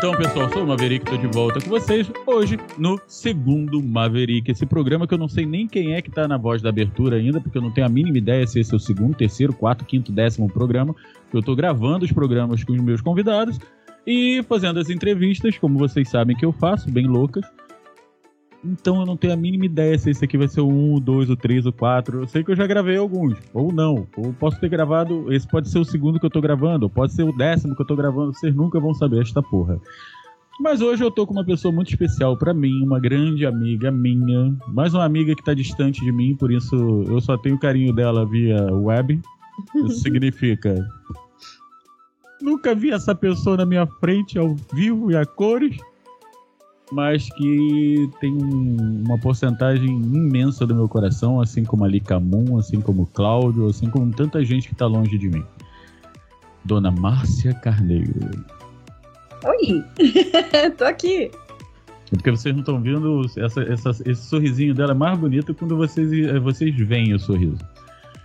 Então, pessoal, sou o Maverick, tô de volta com vocês hoje no segundo Maverick. Esse programa que eu não sei nem quem é que tá na voz da abertura ainda, porque eu não tenho a mínima ideia se esse é o segundo, terceiro, quarto, quinto, décimo programa. Eu tô gravando os programas com os meus convidados e fazendo as entrevistas, como vocês sabem que eu faço, bem loucas. Então eu não tenho a mínima ideia se esse aqui vai ser o 1, o 2, o 3, o 4. Eu sei que eu já gravei alguns, ou não. Ou posso ter gravado. Esse pode ser o segundo que eu tô gravando, ou pode ser o décimo que eu tô gravando. Vocês nunca vão saber esta porra. Mas hoje eu tô com uma pessoa muito especial para mim, uma grande amiga minha, mais uma amiga que tá distante de mim, por isso eu só tenho carinho dela via web. Isso significa nunca vi essa pessoa na minha frente ao vivo e a cores mas que tem um, uma porcentagem imensa do meu coração, assim como a Lika Moon, assim como o Cláudio, assim como tanta gente que está longe de mim. Dona Márcia Carneiro. Oi, tô aqui. É porque vocês não estão vendo essa, essa, esse sorrisinho dela é mais bonito quando vocês, eh, vocês veem o sorriso.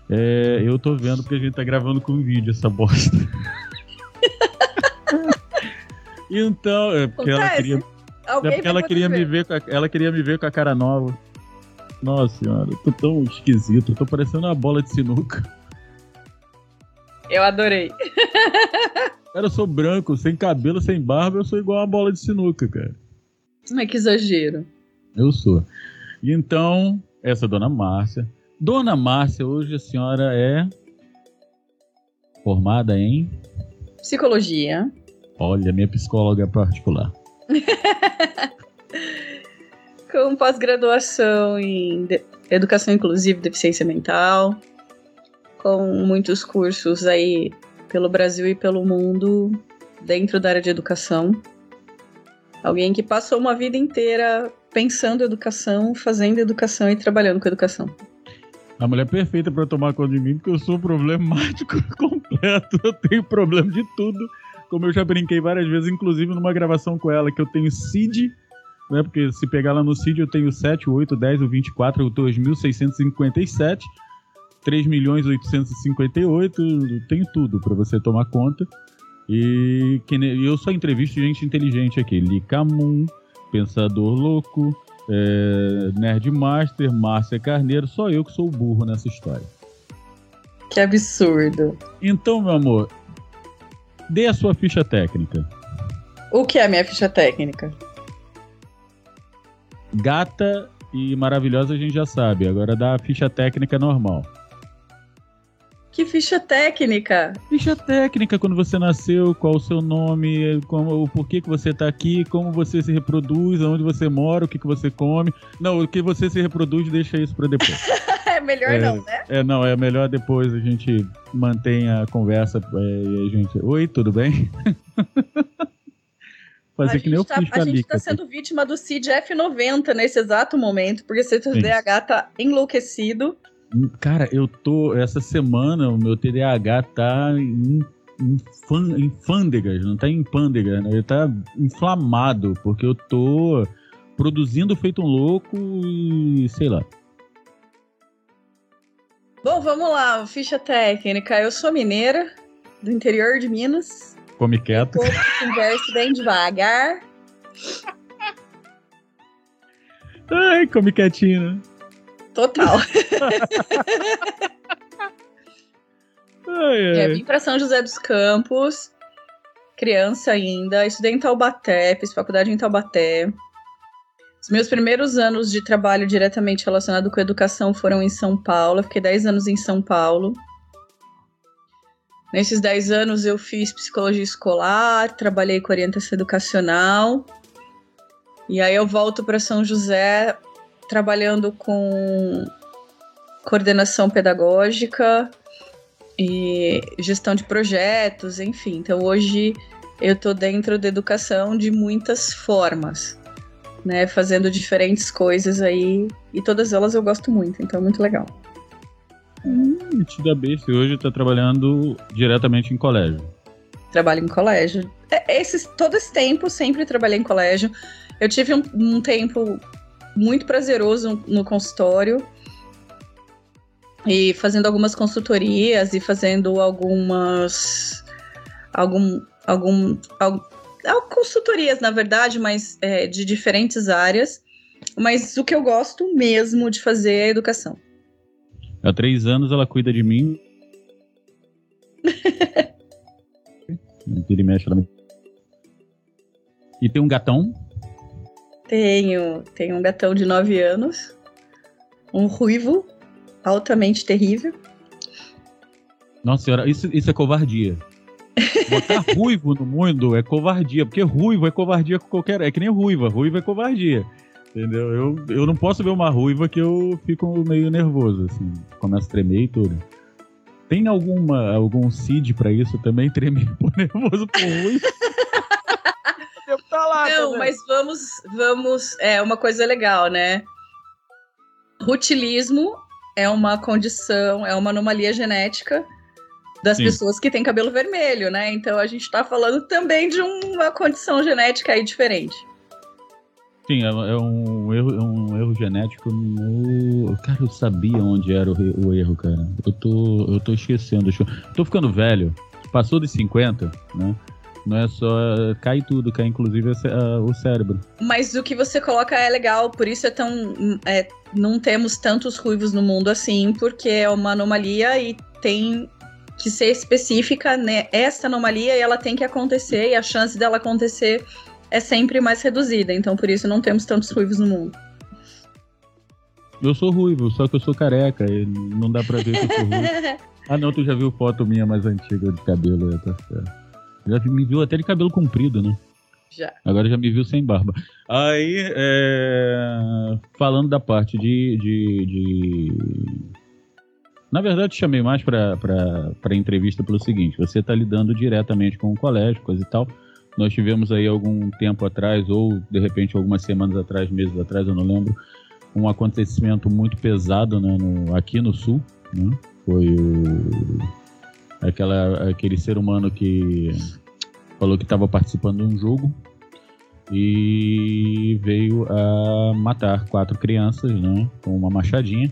É, eu tô vendo porque a gente tá gravando com vídeo essa bosta. então, é porque Acontece. ela queria Alguém é porque ela queria, me ver com a, ela queria me ver com a cara nova. Nossa senhora, eu tô tão esquisito, eu tô parecendo uma bola de sinuca. Eu adorei. Cara, eu sou branco, sem cabelo, sem barba, eu sou igual uma bola de sinuca, cara. Mas que exagero. Eu sou. E então, essa é a dona Márcia. Dona Márcia, hoje a senhora é formada em psicologia. Olha, minha psicóloga particular. Com pós-graduação em Educação Inclusiva e Deficiência Mental, com muitos cursos aí pelo Brasil e pelo mundo dentro da área de educação. Alguém que passou uma vida inteira pensando educação, fazendo educação e trabalhando com educação. A mulher perfeita para tomar conta de mim, porque eu sou problemático completo. Eu tenho problema de tudo como eu já brinquei várias vezes, inclusive numa gravação com ela, que eu tenho CID, né? Porque se pegar lá no CID eu tenho 7, 8, 10, o 24, o 2657, 3 milhões 858, tenho tudo para você tomar conta. E que, eu só entrevisto gente inteligente aqui. Licamun, Pensador Louco, é, Nerd Master, Márcia Carneiro, só eu que sou burro nessa história. Que absurdo. Então, meu amor, Dê a sua ficha técnica. O que é a minha ficha técnica? Gata e maravilhosa a gente já sabe. Agora dá a ficha técnica normal. Que ficha técnica? Ficha técnica, quando você nasceu, qual o seu nome, como, o porquê que você está aqui, como você se reproduz, onde você mora, o que, que você come. Não, o que você se reproduz, deixa isso para depois. é melhor é, não, né? É, não, é melhor depois a gente mantém a conversa é, e a gente. Oi, tudo bem? Fazer a que nem tá, A gente está sendo vítima do CID F90 nesse exato momento, porque seu TDAH tá enlouquecido. Cara, eu tô. Essa semana o meu TDAH tá em, em, fan, em fândegas, não tá em pândega, né? Ele tá inflamado, porque eu tô produzindo feito um louco e sei lá. Bom, vamos lá, ficha técnica. Eu sou mineira, do interior de Minas. Come quieto. Converso bem devagar. Ai, come quietinho, né? Total. ai, ai. É, vim para São José dos Campos, criança ainda, estudei em Taubaté, fiz faculdade em Taubaté. Os meus primeiros anos de trabalho diretamente relacionado com educação foram em São Paulo. Eu fiquei 10 anos em São Paulo. Nesses 10 anos eu fiz psicologia escolar, trabalhei com orientação educacional. E aí eu volto para São José trabalhando com coordenação pedagógica e gestão de projetos, enfim. Então hoje eu estou dentro da educação de muitas formas né, fazendo diferentes coisas aí, e todas elas eu gosto muito, então é muito legal. Hum, bem, você hoje está trabalhando diretamente em colégio. Trabalho em colégio. É, esse, todo esse tempo sempre trabalhei em colégio. Eu tive um, um tempo muito prazeroso no consultório. e fazendo algumas consultorias e fazendo algumas algum algum, algum consultorias na verdade, mas é, de diferentes áreas. Mas o que eu gosto mesmo de fazer é educação. Há três anos ela cuida de mim. Vira e mexe, ela me... E tem um gatão? Tenho. Tenho um gatão de nove anos. Um ruivo altamente terrível. Nossa senhora, isso, isso é covardia. Botar ruivo no mundo é covardia, porque ruivo é covardia com qualquer. É que nem ruiva, ruiva é covardia. Entendeu? Eu, eu não posso ver uma ruiva que eu fico meio nervoso, assim. Começo a tremer e tudo. Tem alguma, algum seed pra isso também? Tremer por nervoso por ruiva? tá lá, não, tá mas vamos, vamos. É uma coisa legal, né? Rutilismo é uma condição, é uma anomalia genética das Sim. pessoas que têm cabelo vermelho, né? Então a gente está falando também de uma condição genética aí diferente. Sim, é, é um erro, é um erro genético no. Cara, eu sabia onde era o, o erro, cara. Eu tô, eu tô esquecendo. Tô ficando velho. Passou dos 50, né? Não é só. Cai tudo, cai inclusive o cérebro. Mas o que você coloca é legal, por isso é tão. É, não temos tantos ruivos no mundo assim, porque é uma anomalia e tem que ser específica, né? Essa anomalia ela tem que acontecer e a chance dela acontecer é sempre mais reduzida. Então, por isso não temos tantos ruivos no mundo. Eu sou ruivo, só que eu sou careca e não dá pra ver que eu sou ruivo. ah, não, tu já viu foto minha mais antiga de cabelo, é, tá certo. Já me viu até de cabelo comprido, né? Já. Agora já me viu sem barba. Aí, é... falando da parte de, de, de... Na verdade, chamei mais para entrevista pelo seguinte: você está lidando diretamente com o colégio, coisa e tal. Nós tivemos aí algum tempo atrás, ou de repente algumas semanas atrás, meses atrás, eu não lembro, um acontecimento muito pesado né, no, aqui no Sul. Né? Foi o aquela, aquele ser humano que falou que estava participando de um jogo e veio a matar quatro crianças, né, com uma machadinha.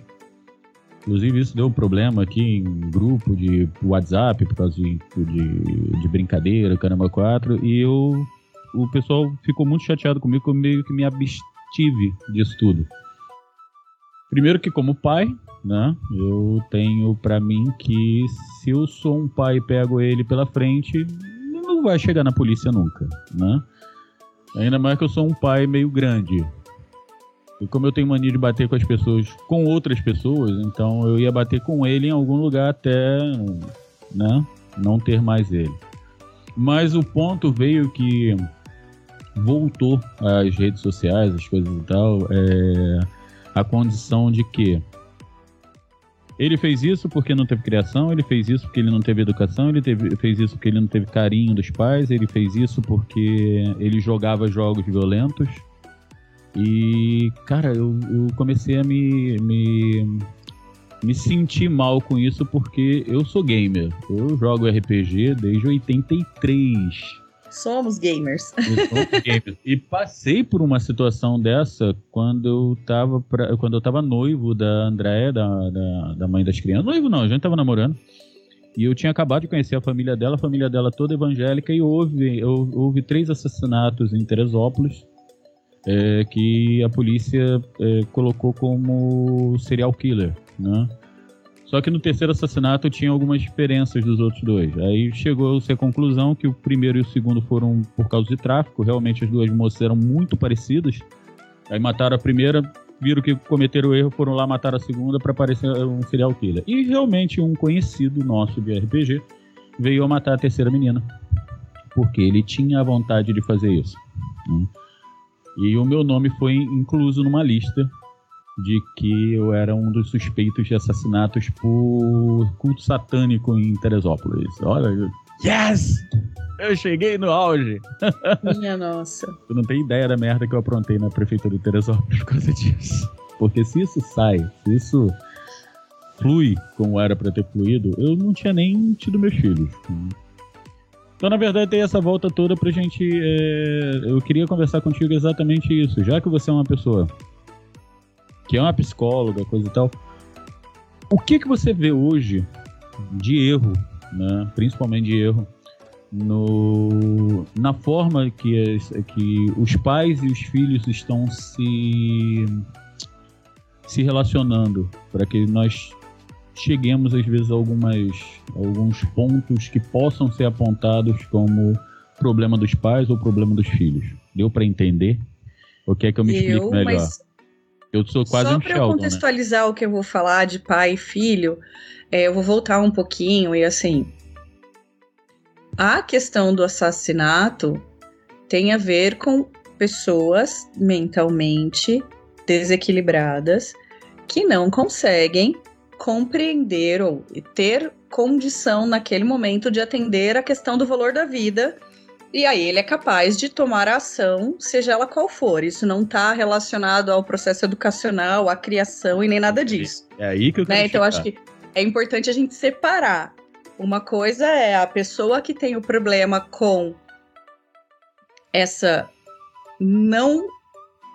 Inclusive isso deu problema aqui em grupo de WhatsApp por causa de, de, de brincadeira, caramba quatro, e eu, o pessoal ficou muito chateado comigo, eu meio que me abstive disso tudo. Primeiro que como pai, né? Eu tenho para mim que se eu sou um pai e pego ele pela frente, não vai chegar na polícia nunca, né? Ainda mais que eu sou um pai meio grande. E como eu tenho mania de bater com as pessoas, com outras pessoas, então eu ia bater com ele em algum lugar até, né, não ter mais ele. Mas o ponto veio que voltou às redes sociais, as coisas e tal, é, a condição de que ele fez isso porque não teve criação, ele fez isso porque ele não teve educação, ele teve, fez isso porque ele não teve carinho dos pais, ele fez isso porque ele jogava jogos violentos. E, cara, eu, eu comecei a me, me, me sentir mal com isso porque eu sou gamer. Eu jogo RPG desde 83. Somos gamers. gamers. E passei por uma situação dessa quando eu tava, pra, quando eu tava noivo da Andréia, da, da, da, mãe das crianças. Noivo não, a gente tava namorando. E eu tinha acabado de conhecer a família dela, a família dela toda evangélica, e houve, houve três assassinatos em Teresópolis é, que a polícia é, colocou como serial killer, né? Só que no terceiro assassinato tinha algumas diferenças dos outros dois. Aí chegou-se à conclusão que o primeiro e o segundo foram por causa de tráfico. Realmente as duas moças eram muito parecidas. Aí mataram a primeira, viram que cometeram o erro, foram lá matar a segunda para parecer um serial killer. E realmente um conhecido nosso de RPG veio a matar a terceira menina. Porque ele tinha a vontade de fazer isso. Né? E o meu nome foi incluso numa lista de que eu era um dos suspeitos de assassinatos por culto satânico em Teresópolis. Olha, yes! Eu cheguei no auge! Minha nossa. Tu não tem ideia da merda que eu aprontei na prefeitura de Teresópolis por causa disso. Porque se isso sai, se isso flui como era para ter fluído, eu não tinha nem tido meus filhos. Então, na verdade, tem essa volta toda pra gente. É... Eu queria conversar contigo exatamente isso. Já que você é uma pessoa que é uma psicóloga, coisa e tal. o que que você vê hoje de erro, né? principalmente de erro, no, na forma que, que os pais e os filhos estão se, se relacionando para que nós cheguemos às vezes a algumas, alguns pontos que possam ser apontados como problema dos pais ou problema dos filhos. Deu para entender? Ou quer que eu me explique eu, melhor? Eu sou quase Só um Só para né? contextualizar né? o que eu vou falar de pai e filho, é, eu vou voltar um pouquinho e assim, a questão do assassinato tem a ver com pessoas mentalmente desequilibradas que não conseguem compreender ou ter condição naquele momento de atender a questão do valor da vida. E aí ele é capaz de tomar a ação, seja ela qual for. Isso não está relacionado ao processo educacional, à criação e nem nada disso. É aí que eu quero né? Então acho que é importante a gente separar uma coisa é a pessoa que tem o problema com essa não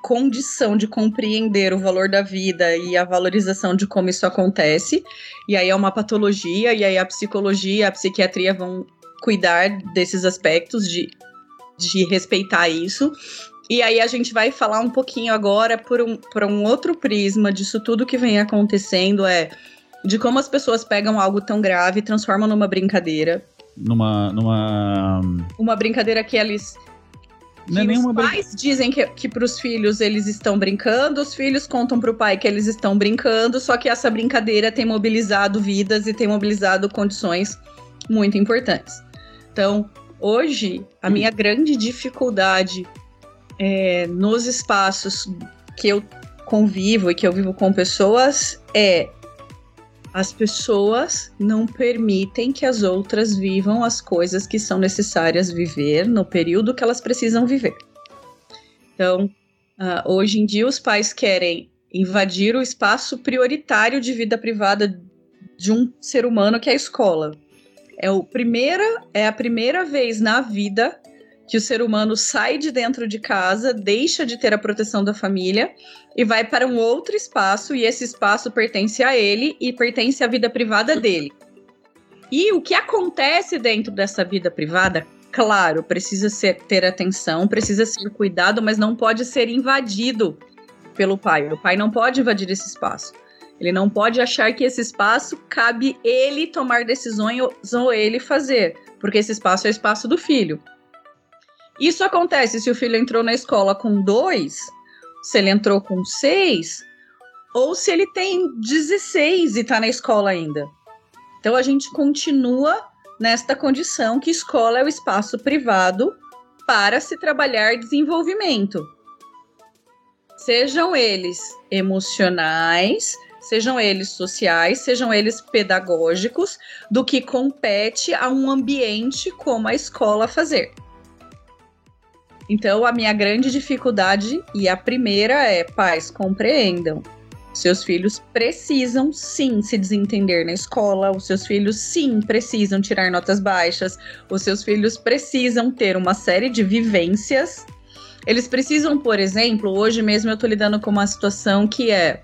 condição de compreender o valor da vida e a valorização de como isso acontece. E aí é uma patologia, e aí a psicologia, a psiquiatria vão cuidar desses aspectos de, de respeitar isso. E aí a gente vai falar um pouquinho agora por um, por um outro prisma disso tudo que vem acontecendo é de como as pessoas pegam algo tão grave e transformam numa brincadeira. Numa. numa... Uma brincadeira que eles. Não é que os pais dizem que, que para os filhos eles estão brincando, os filhos contam para o pai que eles estão brincando, só que essa brincadeira tem mobilizado vidas e tem mobilizado condições muito importantes. Então, hoje, a minha grande dificuldade é, nos espaços que eu convivo e que eu vivo com pessoas é as pessoas não permitem que as outras vivam as coisas que são necessárias viver no período que elas precisam viver. Então, uh, hoje em dia, os pais querem invadir o espaço prioritário de vida privada de um ser humano que é a escola. É, o primeira, é a primeira vez na vida que o ser humano sai de dentro de casa, deixa de ter a proteção da família e vai para um outro espaço, e esse espaço pertence a ele e pertence à vida privada dele. E o que acontece dentro dessa vida privada, claro, precisa ser, ter atenção, precisa ser cuidado, mas não pode ser invadido pelo pai. O pai não pode invadir esse espaço. Ele não pode achar que esse espaço cabe ele tomar decisões ou ele fazer, porque esse espaço é o espaço do filho. Isso acontece se o filho entrou na escola com dois, se ele entrou com seis, ou se ele tem 16 e está na escola ainda. Então a gente continua nesta condição que escola é o espaço privado para se trabalhar desenvolvimento. Sejam eles emocionais, sejam eles sociais, sejam eles pedagógicos, do que compete a um ambiente como a escola fazer. Então, a minha grande dificuldade, e a primeira é: pais, compreendam. Seus filhos precisam sim se desentender na escola, os seus filhos sim precisam tirar notas baixas, os seus filhos precisam ter uma série de vivências. Eles precisam, por exemplo, hoje mesmo eu estou lidando com uma situação que é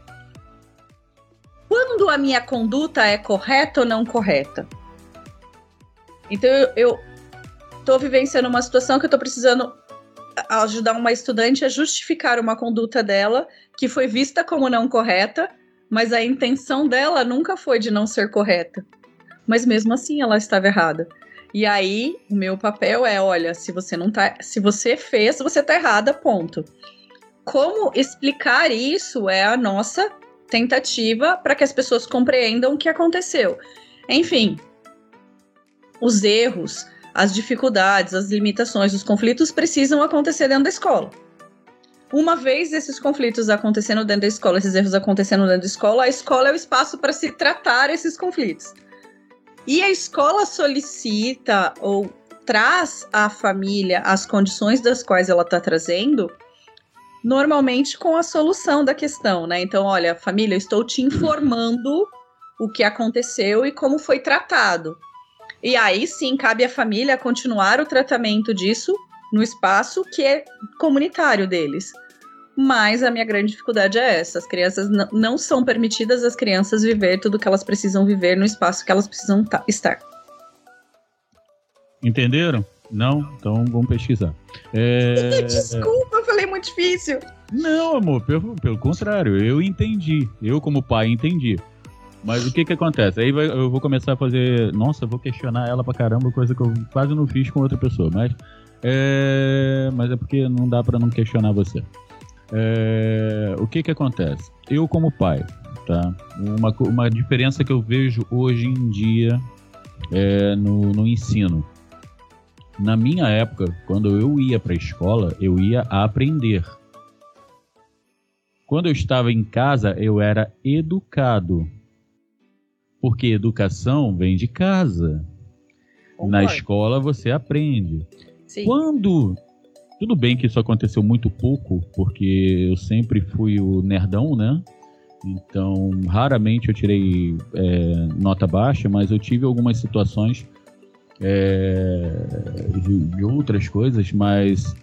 quando a minha conduta é correta ou não correta. Então eu, estou vivenciando uma situação que eu estou precisando ajudar uma estudante a justificar uma conduta dela que foi vista como não correta, mas a intenção dela nunca foi de não ser correta. Mas mesmo assim ela estava errada. E aí, o meu papel é, olha, se você não tá, se você fez, você tá errada, ponto. Como explicar isso é a nossa tentativa para que as pessoas compreendam o que aconteceu. Enfim, os erros, as dificuldades, as limitações, os conflitos precisam acontecer dentro da escola. Uma vez esses conflitos acontecendo dentro da escola, esses erros acontecendo dentro da escola, a escola é o espaço para se tratar esses conflitos. E a escola solicita ou traz à família as condições das quais ela está trazendo, normalmente com a solução da questão, né? Então, olha, família, estou te informando o que aconteceu e como foi tratado. E aí sim cabe à família continuar o tratamento disso no espaço que é comunitário deles. mas a minha grande dificuldade é essa: as crianças não são permitidas as crianças viver tudo que elas precisam viver no espaço que elas precisam estar. Entenderam? Não? Então vamos pesquisar. É... Desculpa, eu falei muito difícil. Não, amor, pelo, pelo contrário, eu entendi. Eu, como pai, entendi. Mas o que que acontece? Aí vai, eu vou começar a fazer. Nossa, vou questionar ela pra caramba, coisa que eu quase não fiz com outra pessoa. Mas é, mas é porque não dá para não questionar você. É, o que que acontece? Eu como pai, tá? Uma, uma diferença que eu vejo hoje em dia é no, no ensino. Na minha época, quando eu ia para escola, eu ia aprender. Quando eu estava em casa, eu era educado. Porque educação vem de casa. Concordo. Na escola você aprende. Sim. Quando tudo bem que isso aconteceu muito pouco, porque eu sempre fui o nerdão, né? Então, raramente eu tirei é, nota baixa, mas eu tive algumas situações é, de, de, outras coisas, mas,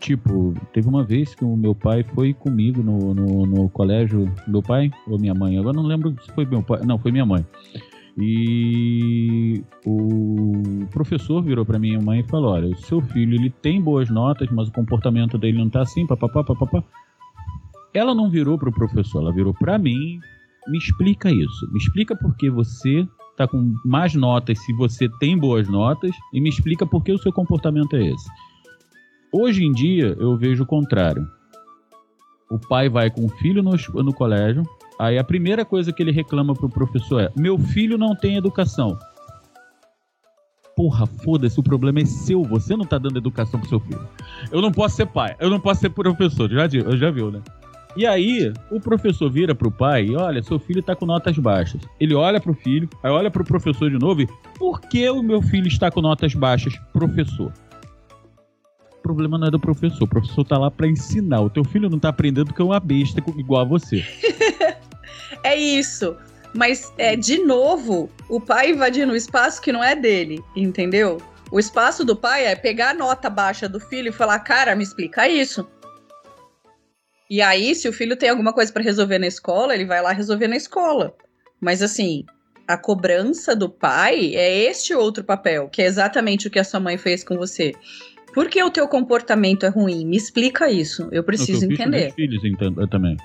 tipo, teve uma vez que o meu pai foi comigo no, no, no colégio, meu pai ou minha mãe, agora não lembro se foi meu pai, não, foi minha mãe. E o professor virou para minha mãe e falou: Olha, o seu filho ele tem boas notas, mas o comportamento dele não tá assim, papapá, papapá. Ela não virou pro professor, ela virou para mim. Me explica isso. Me explica por que você tá com mais notas se você tem boas notas e me explica por que o seu comportamento é esse. Hoje em dia eu vejo o contrário. O pai vai com o filho no, no colégio, Aí a primeira coisa que ele reclama pro professor é: meu filho não tem educação. Porra, foda-se, o problema é seu. Você não tá dando educação pro seu filho. Eu não posso ser pai, eu não posso ser professor. Já, já viu, né? E aí, o professor vira pro pai e olha, seu filho tá com notas baixas. Ele olha pro filho, aí olha pro professor de novo e, por que o meu filho está com notas baixas, professor? Problema não é do professor, o professor tá lá para ensinar. O teu filho não tá aprendendo que é uma besta igual a você. É isso. Mas, é, de novo, o pai invadindo o espaço que não é dele, entendeu? O espaço do pai é pegar a nota baixa do filho e falar, cara, me explica isso. E aí, se o filho tem alguma coisa para resolver na escola, ele vai lá resolver na escola. Mas assim, a cobrança do pai é este outro papel, que é exatamente o que a sua mãe fez com você. Por que o teu comportamento é ruim? Me explica isso. Eu preciso eu entender. Filhos, então, também.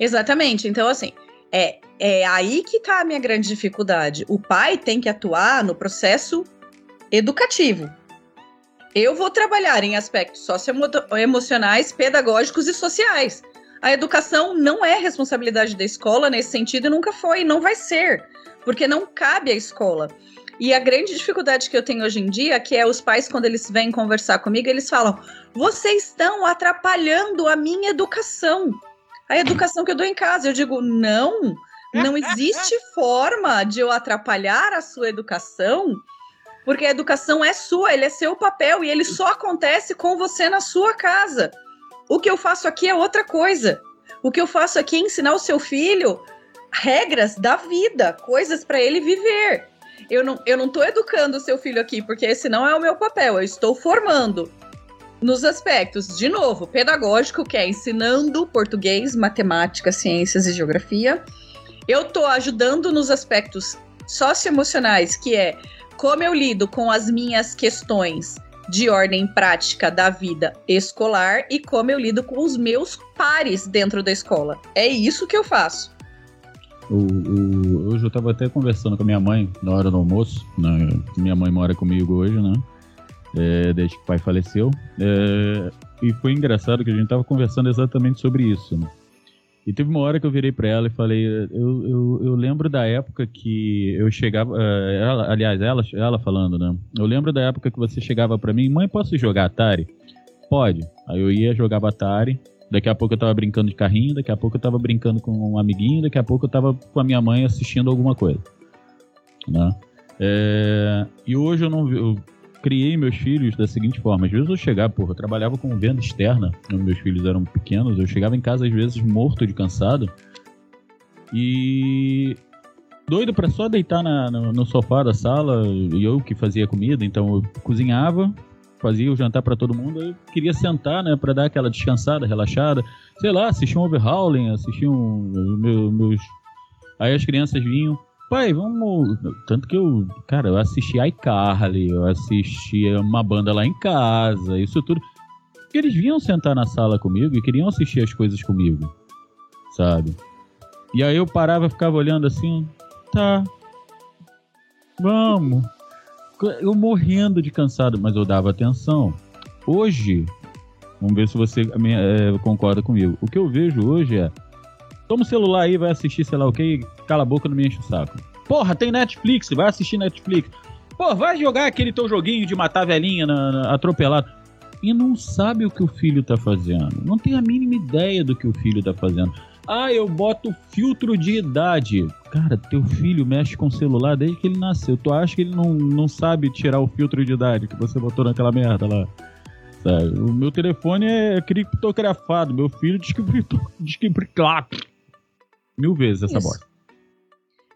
Exatamente. Então, assim, é, é aí que está a minha grande dificuldade. O pai tem que atuar no processo educativo. Eu vou trabalhar em aspectos socioemocionais, pedagógicos e sociais. A educação não é responsabilidade da escola nesse sentido e nunca foi, e não vai ser, porque não cabe à escola. E a grande dificuldade que eu tenho hoje em dia, é que é os pais, quando eles vêm conversar comigo, eles falam: vocês estão atrapalhando a minha educação a educação que eu dou em casa. Eu digo, não, não existe forma de eu atrapalhar a sua educação, porque a educação é sua, ele é seu papel e ele só acontece com você na sua casa. O que eu faço aqui é outra coisa. O que eu faço aqui é ensinar o seu filho regras da vida, coisas para ele viver. Eu não, eu não tô educando o seu filho aqui, porque esse não é o meu papel, eu estou formando nos aspectos, de novo, pedagógico, que é ensinando português, matemática, ciências e geografia. Eu estou ajudando nos aspectos socioemocionais, que é como eu lido com as minhas questões de ordem prática da vida escolar e como eu lido com os meus pares dentro da escola. É isso que eu faço. O, o, hoje eu estava até conversando com a minha mãe na hora do almoço. Né? Minha mãe mora comigo hoje, né? é, desde que o pai faleceu. É, e foi engraçado que a gente estava conversando exatamente sobre isso. Né? E teve uma hora que eu virei para ela e falei: eu, eu, eu, lembro da época que eu chegava. É, ela, aliás, ela, ela falando, né? Eu lembro da época que você chegava para mim: mãe, posso jogar Atari? Pode. Aí eu ia, jogava Atari. Daqui a pouco eu tava brincando de carrinho, daqui a pouco eu tava brincando com um amiguinho, daqui a pouco eu tava com a minha mãe assistindo alguma coisa. Né? É, e hoje eu não eu criei meus filhos da seguinte forma: às vezes eu chegava, porra, eu trabalhava com venda externa, meus filhos eram pequenos, eu chegava em casa às vezes morto de cansado e doido para só deitar na, no, no, sofá da sala e eu que fazia comida, então eu cozinhava, fazia o jantar para todo mundo, eu queria sentar, né, para dar aquela descansada, relaxada, sei lá, assistir um overhauling, assistir um meu, meus Aí as crianças vinham, pai, vamos. Tanto que eu, cara, eu assisti iCarly, eu assisti uma banda lá em casa, isso tudo. Eles vinham sentar na sala comigo e queriam assistir as coisas comigo, sabe? E aí eu parava ficava olhando assim, tá, vamos. Eu morrendo de cansado, mas eu dava atenção. Hoje, vamos ver se você é, concorda comigo. O que eu vejo hoje é, toma o celular aí, vai assistir sei lá o que, cala a boca, não me enche o saco. Porra, tem Netflix, vai assistir Netflix. Pô, vai jogar aquele teu joguinho de matar velhinha na, na, atropelado e não sabe o que o filho tá fazendo. Não tem a mínima ideia do que o filho tá fazendo. Ah, eu boto filtro de idade. Cara, teu filho mexe com o celular desde que ele nasceu. Tu acha que ele não, não sabe tirar o filtro de idade que você botou naquela merda lá? Sabe? O meu telefone é criptografado. Meu filho descriptou mil vezes essa bosta.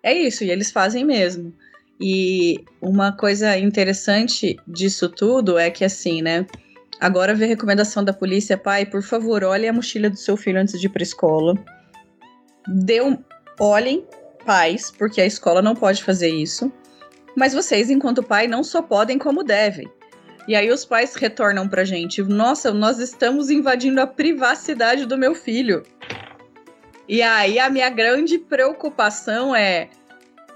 É isso, e eles fazem mesmo. E uma coisa interessante disso tudo é que assim, né? Agora vê a recomendação da polícia, pai, por favor, olhe a mochila do seu filho antes de ir para escola. Deu, olhem, pais, porque a escola não pode fazer isso. Mas vocês, enquanto pai, não só podem como devem. E aí os pais retornam pra gente: Nossa, nós estamos invadindo a privacidade do meu filho. E aí a minha grande preocupação é: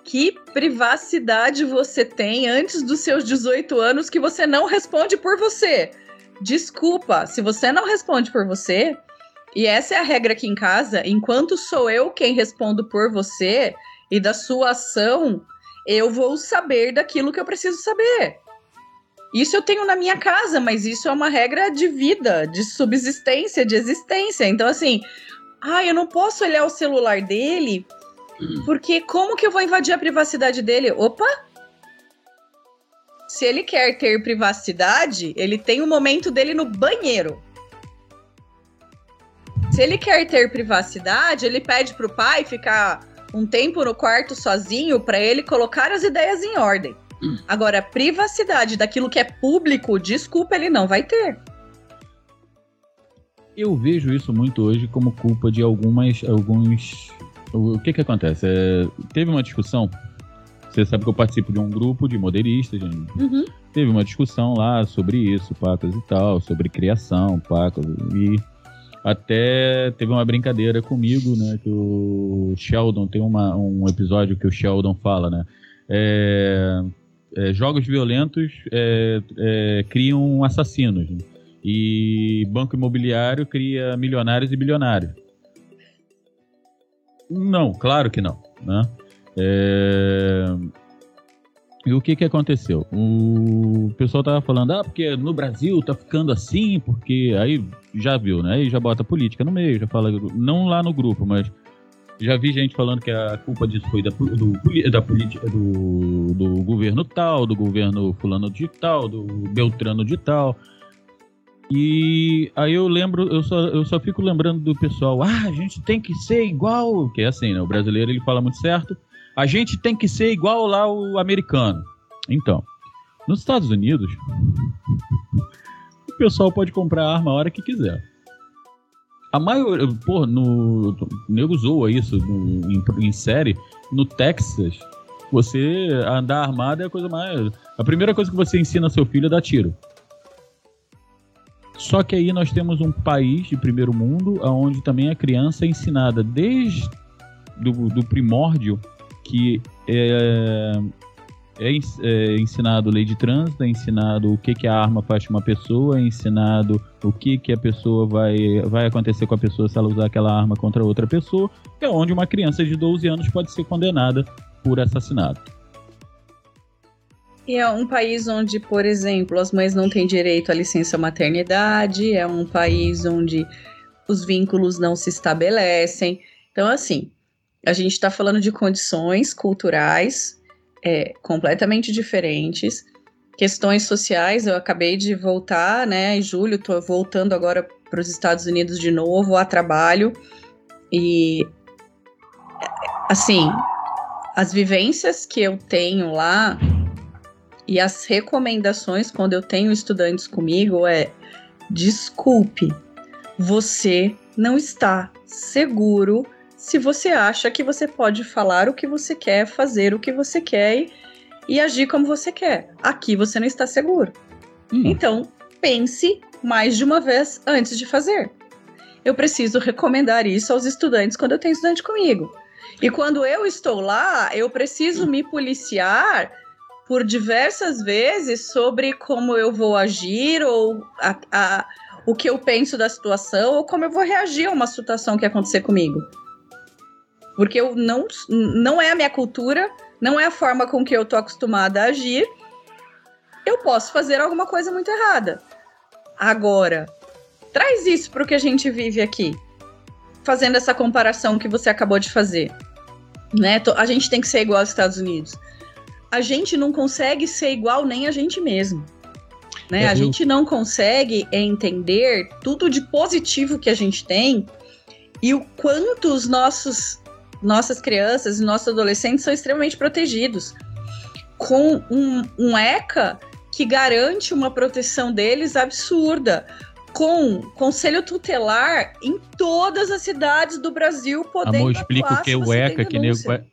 que privacidade você tem antes dos seus 18 anos que você não responde por você? Desculpa, se você não responde por você, e essa é a regra aqui em casa, enquanto sou eu quem respondo por você e da sua ação, eu vou saber daquilo que eu preciso saber. Isso eu tenho na minha casa, mas isso é uma regra de vida, de subsistência, de existência. Então, assim, ah, eu não posso olhar o celular dele, porque como que eu vou invadir a privacidade dele? Opa! Se ele quer ter privacidade, ele tem o um momento dele no banheiro. Se ele quer ter privacidade, ele pede pro pai ficar um tempo no quarto sozinho para ele colocar as ideias em ordem. Agora, privacidade daquilo que é público, desculpa, ele não vai ter. Eu vejo isso muito hoje como culpa de algumas. alguns. O que que acontece? É, teve uma discussão. Você sabe que eu participo de um grupo de modelistas. Uhum. Teve uma discussão lá sobre isso, pacas e tal, sobre criação, pacas. E até teve uma brincadeira comigo, né? Que o Sheldon tem uma, um episódio que o Sheldon fala, né? É, é, jogos violentos é, é criam assassinos. Né? E banco imobiliário cria milionários e bilionários. Não, claro que não. Né? É... E o que que aconteceu? O pessoal tava falando, ah, porque no Brasil tá ficando assim, porque aí já viu, né? Aí já bota política no meio, já fala, não lá no grupo, mas já vi gente falando que a culpa disso foi da, do, da política do, do governo tal, do governo fulano de tal, do Beltrano de tal. E aí eu lembro, eu só, eu só fico lembrando do pessoal, ah, a gente tem que ser igual, que é assim, né? O brasileiro ele fala muito certo, a gente tem que ser igual lá o americano. Então, nos Estados Unidos, o pessoal pode comprar arma a hora que quiser. A maioria, pô, no. Nego zoa isso no, em, em série. No Texas, você andar armado é a coisa mais. A primeira coisa que você ensina seu filho é dar tiro. Só que aí nós temos um país de primeiro mundo, onde também a criança é ensinada desde do, do primórdio que é, é, é, ensinado lei de trânsito, é ensinado o que, que a arma faz com uma pessoa, é ensinado o que, que a pessoa vai, vai acontecer com a pessoa se ela usar aquela arma contra outra pessoa, é onde uma criança de 12 anos pode ser condenada por assassinato. E é um país onde, por exemplo, as mães não têm direito à licença maternidade, é um país onde os vínculos não se estabelecem. Então, assim, a gente está falando de condições culturais é, completamente diferentes. Questões sociais, eu acabei de voltar, né? Em julho, estou voltando agora para os Estados Unidos de novo a trabalho. E, assim, as vivências que eu tenho lá E as recomendações, quando eu tenho estudantes comigo, é: desculpe, você não está seguro se você acha que você pode falar o que você quer, fazer o que você quer e, e agir como você quer. Aqui você não está seguro. Hum. Então, pense mais de uma vez antes de fazer. Eu preciso recomendar isso aos estudantes quando eu tenho estudante comigo. E quando eu estou lá, eu preciso me policiar por diversas vezes sobre como eu vou agir ou a, a, o que eu penso da situação ou como eu vou reagir a uma situação que acontecer comigo. Porque eu não, não é a minha cultura, não é a forma com que eu tô acostumada a agir. Eu posso fazer alguma coisa muito errada. Agora, traz isso para o que a gente vive aqui. Fazendo essa comparação que você acabou de fazer. Né? A gente tem que ser igual aos Estados Unidos. A gente não consegue ser igual nem a gente mesmo. Né? É, a gente não consegue entender tudo de positivo que a gente tem e o quanto os nossos nossas crianças e nossos adolescentes são extremamente protegidos. Com um, um ECA que garante uma proteção deles absurda, com conselho tutelar em todas as cidades do Brasil podendo Amor, explica o que é o ECA, que nego vai...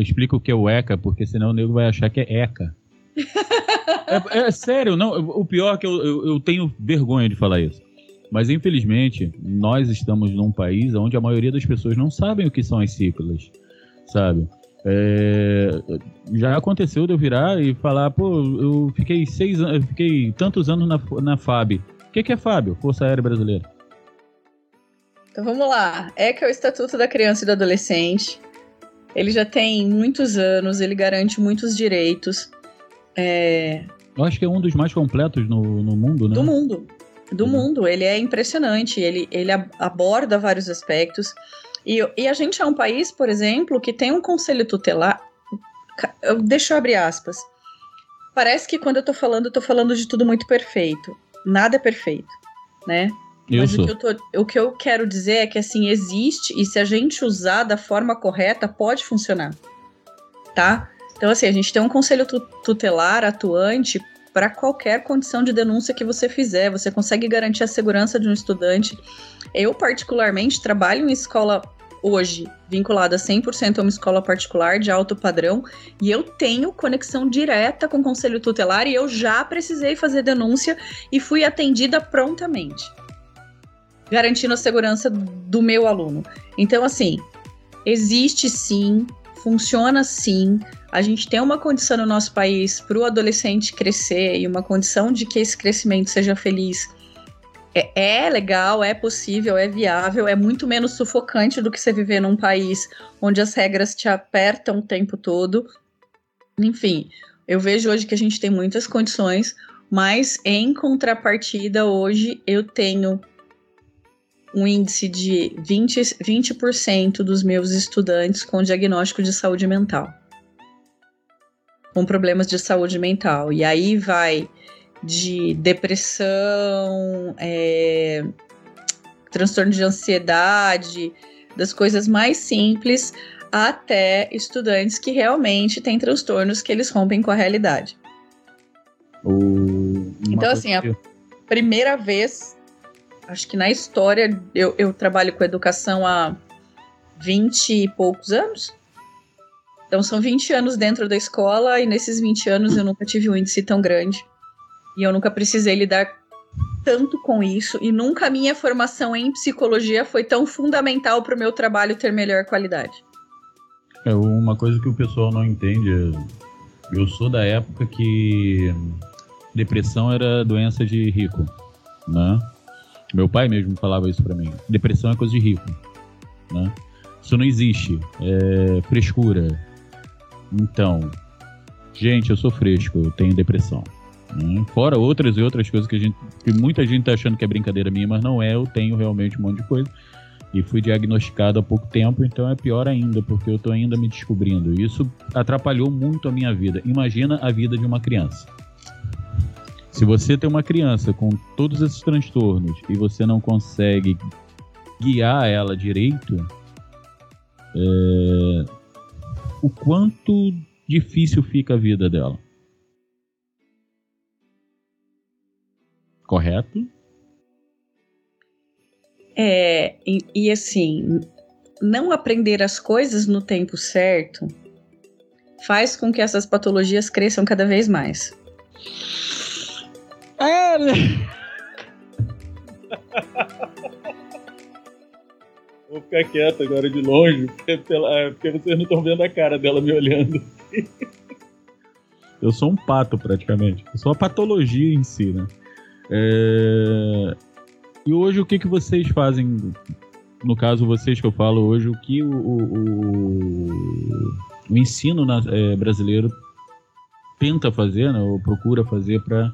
Explica o que é o ECA, porque senão o nego vai achar que é ECA. é, é, sério, não. O pior é que eu, eu, eu, tenho vergonha de falar isso. Mas infelizmente, nós estamos num país onde a maioria das pessoas não sabem o que são as ciclas, sabe? É, já aconteceu de eu virar e falar, pô, eu fiquei seis anos, fiquei tantos anos na, na FAB. O que, que é FAB? Força Aérea Brasileira. Então vamos lá. É que é o Estatuto da Criança e do Adolescente. Ele já tem muitos anos, ele garante muitos direitos. É... Eu acho que é um dos mais completos no, no mundo, né? Do mundo. Do uhum. mundo. Ele é impressionante. Ele, ele aborda vários aspectos. E, e a gente é um país, por exemplo, que tem um conselho tutelar. Deixa eu abrir aspas. Parece que quando eu tô falando, eu tô falando de tudo muito perfeito. Nada é perfeito, né? Mas o que, tô, o que, eu quero dizer é que assim existe e se a gente usar da forma correta pode funcionar, tá? Então assim a gente tem um conselho tutelar atuante para qualquer condição de denúncia que você fizer. Você consegue garantir a segurança de um estudante. Eu, particularmente, trabalho em escola hoje vinculada 100% a uma escola particular de alto padrão e eu tenho conexão direta com o conselho tutelar e eu já precisei fazer denúncia e fui atendida prontamente, garantindo a segurança do meu aluno. Então, assim, existe sim, funciona sim, a gente tem uma condição no nosso país para o adolescente crescer e uma condição de que esse crescimento seja feliz. É, é, legal, é possível, é viável, é muito menos sufocante do que você viver num país onde as regras te apertam o tempo todo. Enfim, eu vejo hoje que a gente tem muitas condições, mas em contrapartida, hoje eu tenho um índice de 20%, 20 dos meus estudantes com diagnóstico de saúde mental com problemas de saúde mental. E aí vai de depressão, é, transtorno de ansiedade, das coisas mais simples até estudantes que realmente têm transtornos que eles rompem com a realidade. então, assim, a primeira vez, acho que na história, eu, eu trabalho com educação há 20 e poucos anos. Então são 20 anos dentro da escola e nesses 20 anos eu nunca tive um índice tão grande. E eu nunca precisei lidar tanto com isso e nunca a minha formação em psicologia foi tão fundamental para o meu trabalho ter melhor qualidade. É uma coisa que o pessoal não entende. Eu sou da época que depressão era doença de rico, né? Meu pai mesmo falava isso para mim. Depressão é coisa de rico, né? Isso não existe. É frescura, então, gente, eu sou fresco, eu tenho depressão. Né? Fora outras e outras coisas que, a gente, que muita gente tá achando que é brincadeira minha, mas não é, eu tenho realmente um monte de coisa. E fui diagnosticado há pouco tempo, então é pior ainda, porque eu tô ainda me descobrindo. Isso atrapalhou muito a minha vida. Imagina a vida de uma criança. Se você tem uma criança com todos esses transtornos e você não consegue guiar ela direito, é, o quanto difícil fica a vida dela. Correto? É, e, e assim, não aprender as coisas no tempo certo faz com que essas patologias cresçam cada vez mais. É, né? Vou ficar quieto agora de longe, porque, pela, é, porque vocês não estão vendo a cara dela me olhando. Eu sou um pato, praticamente. Eu sou a patologia em si, né? É... E hoje, o que, que vocês fazem? No caso, vocês que eu falo hoje, o que o, o, o ensino na, é, brasileiro tenta fazer, né, ou procura fazer para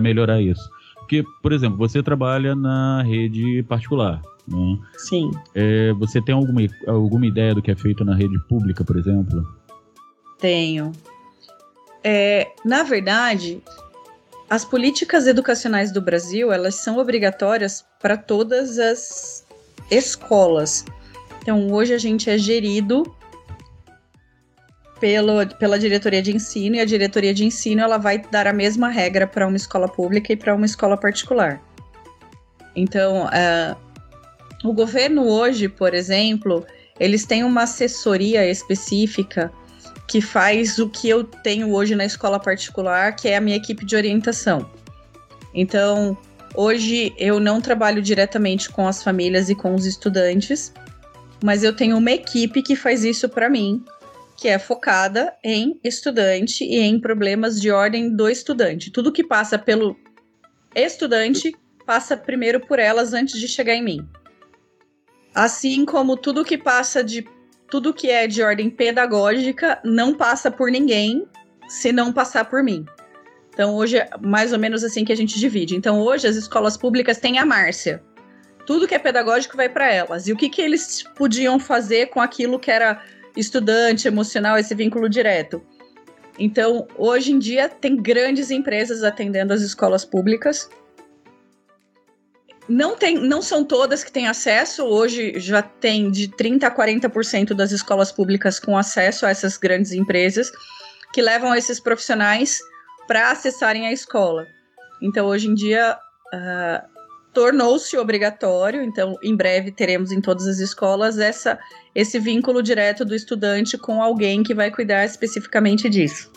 melhorar isso? Porque, por exemplo, você trabalha na rede particular. Né? Sim. É, você tem alguma, alguma ideia do que é feito na rede pública, por exemplo? Tenho. É, na verdade, as políticas educacionais do Brasil elas são obrigatórias para todas as escolas. Então, hoje a gente é gerido pelo, pela diretoria de ensino e a diretoria de ensino ela vai dar a mesma regra para uma escola pública e para uma escola particular. Então, uh, o governo hoje, por exemplo, eles têm uma assessoria específica que faz o que eu tenho hoje na escola particular, que é a minha equipe de orientação. Então, hoje eu não trabalho diretamente com as famílias e com os estudantes, mas eu tenho uma equipe que faz isso para mim, que é focada em estudante e em problemas de ordem do estudante. Tudo que passa pelo estudante passa primeiro por elas antes de chegar em mim. Assim como tudo que passa de tudo que é de ordem pedagógica não passa por ninguém se não passar por mim. Então hoje é mais ou menos assim que a gente divide. Então hoje as escolas públicas têm a Márcia. Tudo que é pedagógico vai para elas. E o que, que eles podiam fazer com aquilo que era estudante, emocional, esse vínculo direto? Então, hoje em dia, tem grandes empresas atendendo as escolas públicas não, tem, não são todas que têm acesso. Hoje já tem de 30% a 40% das escolas públicas com acesso a essas grandes empresas que levam esses profissionais para acessarem a escola. Então, hoje em dia, uh, tornou-se obrigatório. Então, em breve teremos em todas as escolas essa, esse vínculo direto do estudante com alguém que vai cuidar especificamente disso.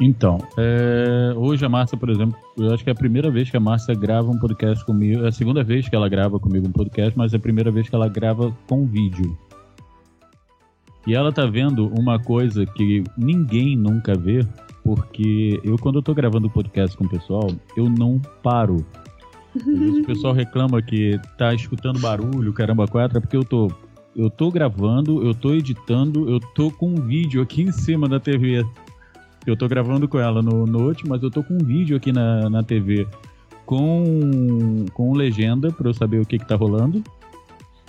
Então, é, hoje a Márcia, por exemplo, eu acho que é a primeira vez que a Márcia grava um podcast comigo. É a segunda vez que ela grava comigo um podcast, mas é a primeira vez que ela grava com vídeo. E ela tá vendo uma coisa que ninguém nunca vê, porque eu, quando eu tô gravando o podcast com o pessoal, eu não paro. o pessoal reclama que tá escutando barulho, caramba, quatro, é porque eu tô eu tô gravando, eu tô editando, eu tô com um vídeo aqui em cima da TV eu tô gravando com ela no Note, mas eu tô com um vídeo aqui na, na TV com, com legenda para eu saber o que, que tá rolando.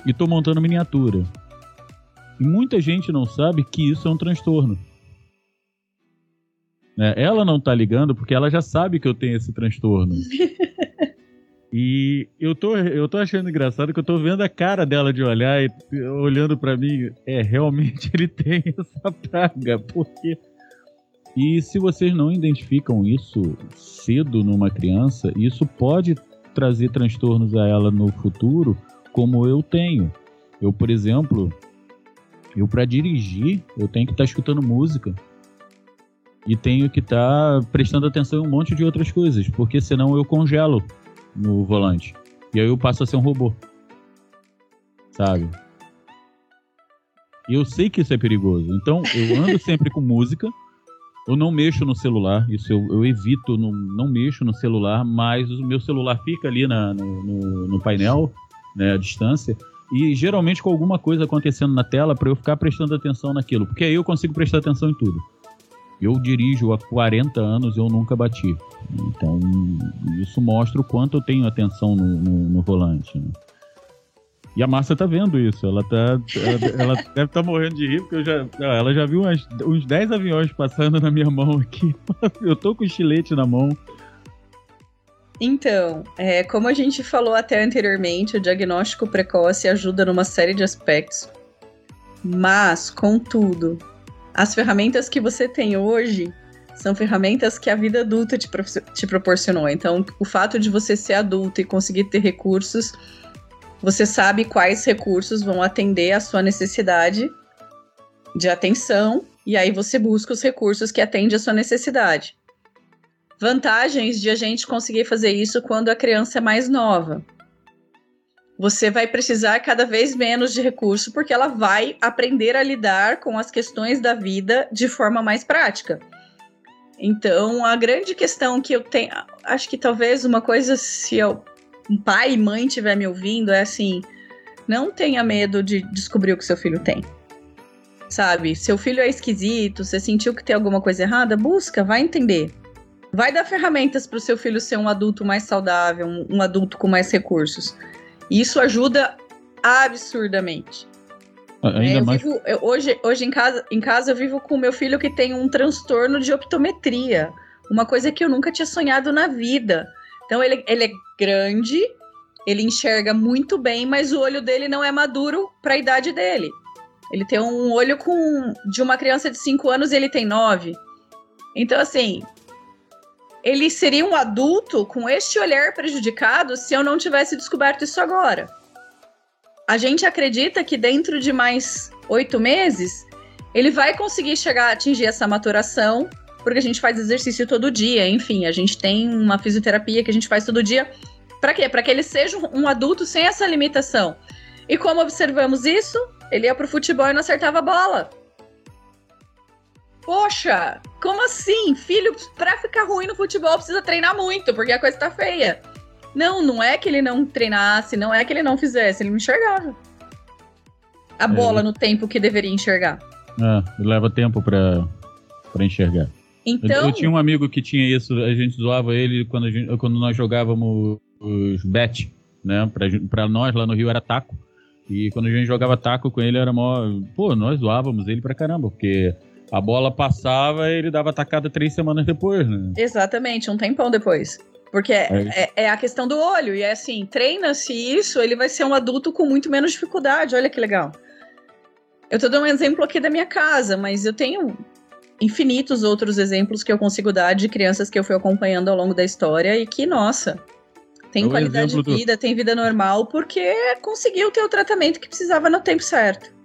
E tô montando miniatura. E muita gente não sabe que isso é um transtorno. É, ela não tá ligando porque ela já sabe que eu tenho esse transtorno. e eu tô, eu tô achando engraçado que eu tô vendo a cara dela de olhar e olhando para mim. É, realmente ele tem essa praga. Porque e se vocês não identificam isso cedo numa criança, isso pode trazer transtornos a ela no futuro, como eu tenho. Eu, por exemplo, eu para dirigir, eu tenho que estar tá escutando música e tenho que estar tá prestando atenção em um monte de outras coisas, porque senão eu congelo no volante. E aí eu passo a ser um robô. Sabe? E eu sei que isso é perigoso. Então eu ando sempre com música eu não mexo no celular, isso eu, eu evito, não, não mexo no celular, mas o meu celular fica ali na, no, no, no painel, né, à distância, e geralmente com alguma coisa acontecendo na tela para eu ficar prestando atenção naquilo, porque aí eu consigo prestar atenção em tudo. Eu dirijo há 40 anos e eu nunca bati. Então, isso mostra o quanto eu tenho atenção no, no, no volante. Né? E a Márcia tá vendo isso. Ela tá. Ela, deve estar tá morrendo de rir, porque eu já, ela já viu umas, uns 10 aviões passando na minha mão aqui. Eu tô com o estilete na mão. Então, é, como a gente falou até anteriormente, o diagnóstico precoce ajuda numa série de aspectos. Mas, contudo, as ferramentas que você tem hoje São ferramentas que a vida adulta te, te proporcionou. Então, o fato de você ser adulto e conseguir ter recursos, você sabe quais recursos vão atender a sua necessidade de atenção, e aí você busca os recursos que atendem a sua necessidade. Vantagens de a gente conseguir fazer isso quando a criança é mais nova. Você vai precisar cada vez menos de recurso porque ela vai aprender a lidar com as questões da vida de forma mais prática. Então, a grande questão que eu tenho, acho que talvez uma coisa, se eu, um pai e mãe estiver me ouvindo, é assim: não tenha medo de descobrir o que seu filho tem. Sabe? Seu filho é esquisito, você sentiu que tem alguma coisa errada, busca, vai entender. Vai dar ferramentas para o seu filho ser um adulto mais saudável, um, um adulto com mais recursos. E isso ajuda absurdamente. Ainda é, mais... Vivo, eu, hoje, hoje em casa, em casa eu vivo com meu filho que tem um transtorno de optometria, uma coisa que eu nunca tinha sonhado na vida. Então ele, ele é grande, ele enxerga muito bem, mas o olho dele não é maduro para a idade dele. Ele tem um olho com de uma criança de 5 anos e ele tem 9. Então assim, ele seria um adulto com este olhar prejudicado se eu não tivesse descoberto isso agora a gente acredita que dentro de mais oito meses ele vai conseguir chegar a atingir essa maturação, porque a gente faz exercício todo dia, enfim, a gente tem uma fisioterapia que a gente faz todo dia. Para quê? Para que ele seja um adulto sem essa limitação. E como observamos isso? Ele ia pro futebol e não acertava a bola. Poxa, como assim? Filho, pra ficar ruim no futebol precisa treinar muito, porque a coisa tá feia. Não, não é que ele não treinasse, não é que ele não fizesse, ele não enxergava. A é. bola no tempo que deveria enxergar. É, leva tempo para enxergar. Então... Eu, eu, tinha um amigo que tinha isso, a gente zoava ele quando, gente, quando nós jogávamos os bet, né? Pra, pra nós lá no Rio era taco. E quando a gente jogava taco com ele era mó. Pô, nós zoávamos ele pra caramba, porque a bola passava e ele dava tacada três semanas depois, né? Exatamente, um tempão depois. Porque é, é, é, a questão do olho. E é assim, treina-se isso, ele vai ser um adulto com muito menos dificuldade. Olha que legal. Eu tô dando um exemplo aqui da minha casa, mas eu tenho infinitos outros exemplos que eu consigo dar de crianças que eu fui acompanhando ao longo da história e que, nossa, tem é qualidade de vida, do... tem vida normal, porque conseguiu ter o tratamento que precisava no tempo certo.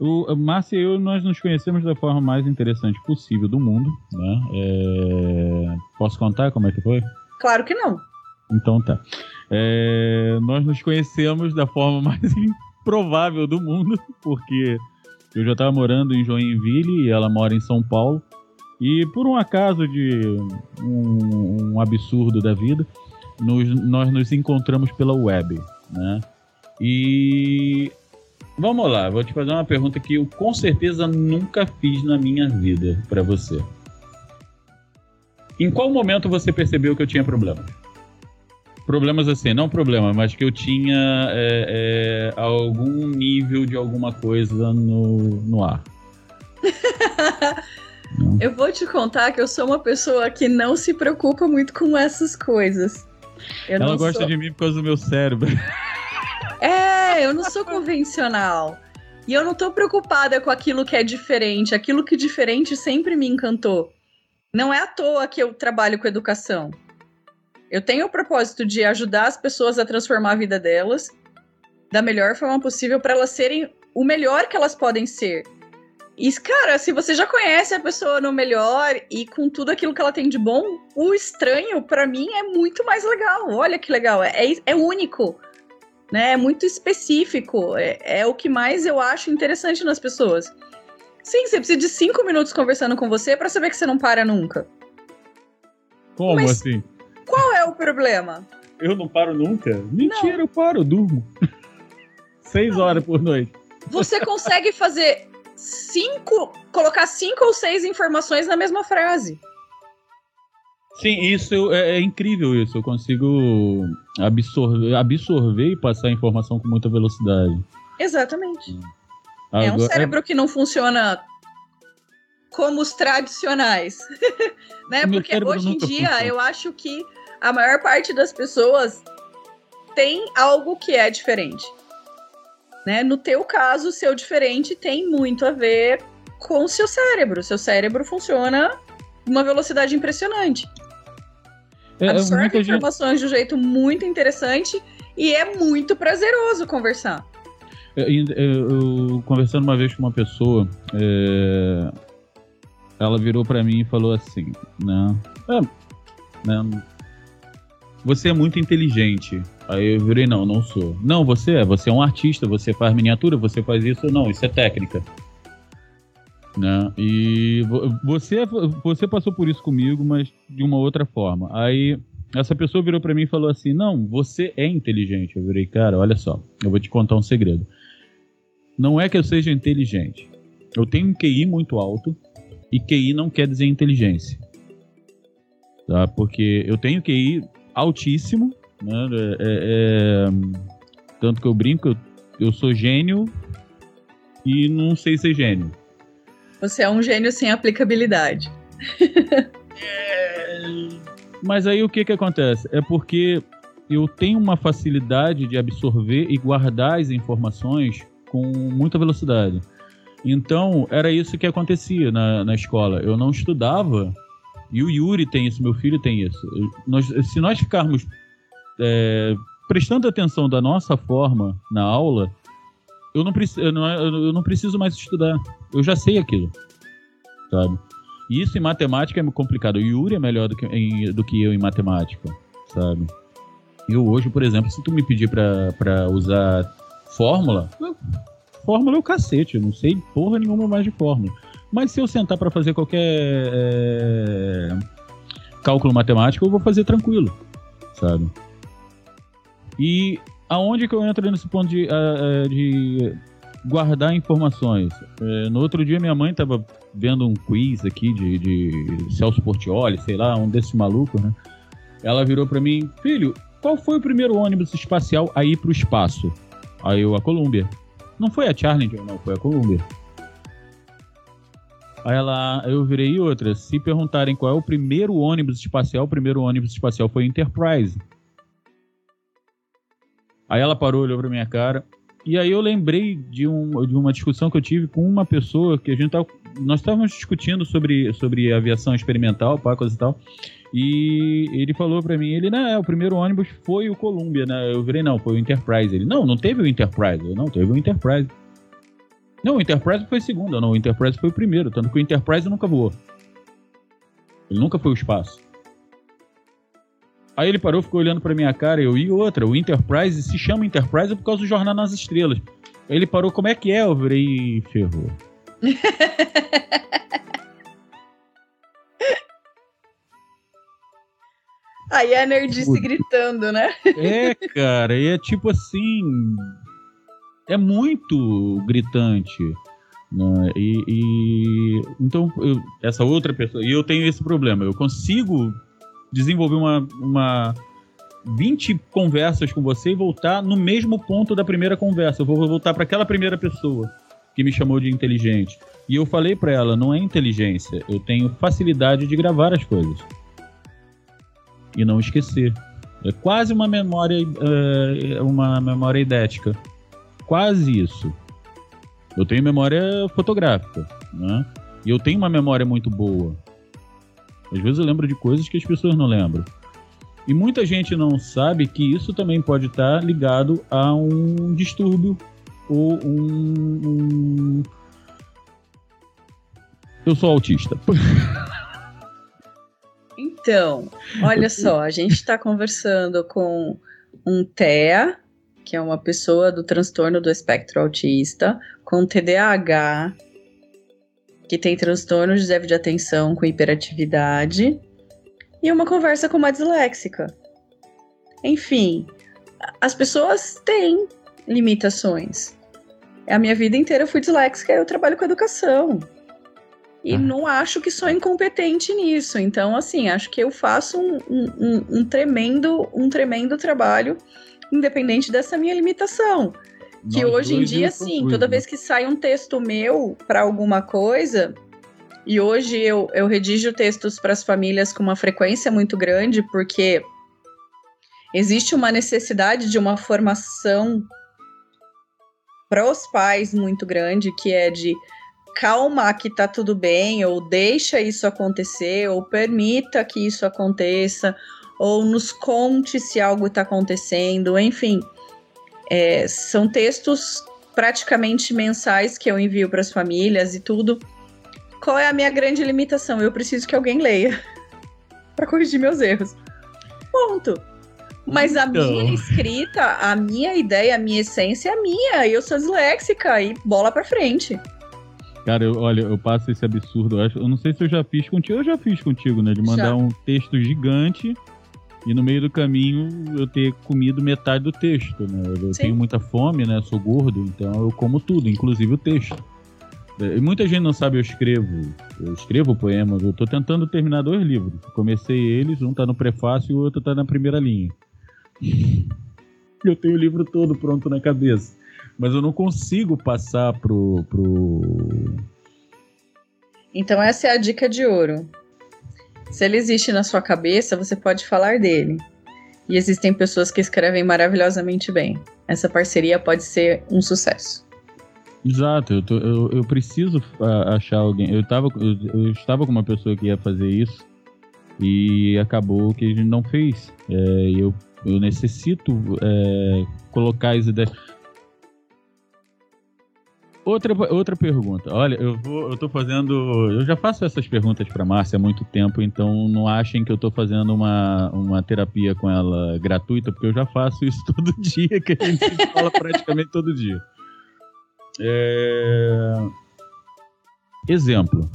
O Márcia e eu, nós nos conhecemos da forma mais interessante possível do mundo, né? É... Posso contar como é que foi? Claro que não. Então tá. É... Nós nos conhecemos da forma mais improvável do mundo, porque eu já estava morando em Joinville e ela mora em São Paulo. E por um acaso de um, um absurdo da vida, nos, nós nos encontramos pela web, né? E Vamos lá, vou te fazer uma pergunta que eu com certeza nunca fiz na minha vida para você. Em qual momento você percebeu que eu tinha problemas? Problemas assim, não problema, mas que eu tinha é, é, algum nível de alguma coisa no, no ar. eu vou te contar que eu sou uma pessoa que não se preocupa muito com essas coisas. Eu Ela gosta sou... de mim por causa do meu cérebro. É, eu não sou convencional. E eu não tô preocupada com aquilo que é diferente. Aquilo que é diferente sempre me encantou. Não é à toa que eu trabalho com educação. Eu tenho o propósito de ajudar as pessoas a transformar a vida delas da melhor forma possível para elas serem o melhor que elas podem ser. E, cara, se você já conhece a pessoa no melhor e com tudo aquilo que ela tem de bom, o estranho, para mim, é muito mais legal. Olha que legal, é, é único né? É muito específico. É, é o que mais eu acho interessante nas pessoas. Sim, você precisa de cinco minutos conversando com você para saber que você não para nunca. Como Mas assim? Qual é o problema? Eu não paro nunca? Mentira, não. eu paro, eu durmo. seis horas por noite. Você consegue fazer cinco, colocar cinco ou seis informações na mesma frase. Sim, isso é, é, incrível isso. Eu consigo absorver, absorver e passar a informação com muita velocidade. Exatamente. Agora, é um cérebro que não funciona como os tradicionais. né? Porque hoje em dia funciona. eu acho que a maior parte das pessoas tem algo que é diferente. Né? No teu caso, o seu diferente tem muito a ver com o seu cérebro. Seu cérebro funciona uma velocidade impressionante. É, Absorve informações gente... de um jeito muito interessante e é muito prazeroso conversar. Eu, eu, eu conversando uma vez com uma pessoa, é, ela virou para mim e falou assim, né, é, né, você é muito inteligente. Aí eu virei, não, não sou. Não, você é, você é um artista, você faz miniatura, você faz isso, não, isso é técnica. Né? E você, você passou por isso comigo, mas de uma outra forma. Aí essa pessoa virou para mim e falou assim: Não, você é inteligente. Eu virei, cara, olha só, eu vou te contar um segredo. Não é que eu seja inteligente. Eu tenho um QI muito alto e QI não quer dizer inteligência. Tá? Porque eu tenho QI altíssimo, né? É, é, é, tanto que eu brinco, eu, eu sou gênio e não sei ser gênio. Você é um gênio sem aplicabilidade. Mas aí o que que acontece? É porque eu tenho uma facilidade de absorver e guardar as informações com muita velocidade. Então, era isso que acontecia na, na escola. Eu não estudava, e o Yuri tem isso, meu filho tem isso. Nós, se nós ficarmos é, prestando atenção da nossa forma na aula, eu não, eu, não, eu não preciso mais estudar. Eu já sei aquilo. Sabe? E isso em matemática é complicado. O Yuri é melhor do que, em, do que eu em matemática, sabe? Eu hoje, por exemplo, se tu me pedir para usar fórmula, fórmula é o cacete, eu não sei porra nenhuma mais de fórmula. Mas se eu sentar para fazer qualquer é, cálculo matemático, eu vou fazer tranquilo, sabe? E aonde que eu entro nesse ponto de, de guardar informações? Uh, no outro dia minha mãe estava vendo um quiz aqui de, de Celso Portioli, sei lá, um desses malucos, né? Ela virou para mim, filho, qual foi o primeiro ônibus espacial a ir para o espaço? Aí eu, a Columbia. Não foi a Challenger, não, foi a Columbia. Aí ela, eu virei outra. Se perguntarem qual é o primeiro ônibus espacial, o primeiro ônibus espacial foi Enterprise. Aí ela parou, olhou pra minha cara. E aí eu lembrei de, um, de uma discussão que eu tive com uma pessoa que a gente tava, nós estávamos discutindo sobre, sobre aviação experimental, pá, e tal. E ele falou para mim, ele, não, é, o primeiro ônibus foi o Columbia, né? Eu virei, não, foi o Enterprise. Ele, não, não teve o Enterprise. Eu, não, teve o Enterprise. Não, o Enterprise foi o segundo, não, o Enterprise foi o primeiro, tanto que o Enterprise nunca voou. Ele nunca foi o espaço. Aí ele parou, ficou olhando pra minha cara, eu e outra, o Enterprise se chama Enterprise por causa do Jornal nas Estrelas. Aí ele parou, como é que é? Eu virei ferrou. Aí a nerdice gritando, né? É, cara, e é tipo assim. É muito gritante. Né? E, e então, eu, essa outra pessoa. E eu tenho esse problema. Eu consigo desenvolver uma, uma 20 conversas com você e voltar no mesmo ponto da primeira conversa. Eu vou voltar para aquela primeira pessoa que me chamou de inteligente. E eu falei para ela, não é inteligência, eu tenho facilidade de gravar as coisas e não esquecer. É quase uma memória, é, uma memória idética. Quase isso. Eu tenho memória fotográfica, né? E eu tenho uma memória muito boa. Às vezes eu lembro de coisas que as pessoas não lembram. E muita gente não sabe que isso também pode estar ligado a um distúrbio ou um. um... Eu sou autista. Então, olha só, a gente está conversando com um TEA, que é uma pessoa do transtorno do espectro autista, com TDAH, que tem transtorno de déficit de atenção com hiperatividade, e uma conversa com uma disléxica. Enfim, as pessoas têm limitações. A minha vida inteira eu fui disléxica, eu trabalho com educação. E ah. não acho que sou incompetente nisso. Então, assim, acho que eu faço um, um, um tremendo, um tremendo trabalho, independente dessa minha limitação. Que Nós hoje em dia, sim, toda vez que sai um texto meu para alguma coisa, e hoje eu, eu redijo textos para as famílias com uma frequência muito grande, porque existe uma necessidade de uma formação para os pais muito grande, que é de calma que tá tudo bem, ou deixa isso acontecer, ou permita que isso aconteça, ou nos conte se algo está acontecendo, enfim. É, são textos praticamente mensais que eu envio para as famílias e tudo. Qual é a minha grande limitação? Eu preciso que alguém leia para corrigir meus erros. Ponto. Mas a então. minha escrita, a minha ideia, a minha essência é minha. Eu sou disléxica e bola pra frente. Cara, eu, olha, eu passo esse absurdo. Eu, acho, eu não sei se eu já fiz contigo. Eu já fiz contigo, né? De mandar já. um texto gigante e no meio do caminho eu ter comido metade do texto, né? Eu Sim. tenho muita fome, né? Sou gordo, então eu como tudo, inclusive o texto. E muita gente não sabe, eu escrevo. Eu escrevo poemas. Eu tô tentando terminar dois livros. Comecei eles, um tá no prefácio e o outro tá na primeira linha. Eu tenho o livro todo pronto na cabeça. Mas eu não consigo passar pro, pro. Então, essa é a dica de ouro. Se ele existe na sua cabeça, você pode falar dele. E existem pessoas que escrevem maravilhosamente bem. Essa parceria pode ser um sucesso. Exato, eu, tô, eu, eu, preciso achar alguém. Eu, tava, eu, eu, estava com uma pessoa que ia fazer isso e acabou que a gente não fez. É, eu eu necessito é, colocar as ideias. Outra, outra pergunta. Olha, eu vou, eu tô fazendo, eu já faço essas perguntas para Márcia há muito tempo, então não achem que eu tô fazendo uma, uma terapia com ela gratuita, porque eu já faço isso todo dia, que a gente fala praticamente todo dia. É... Exemplo.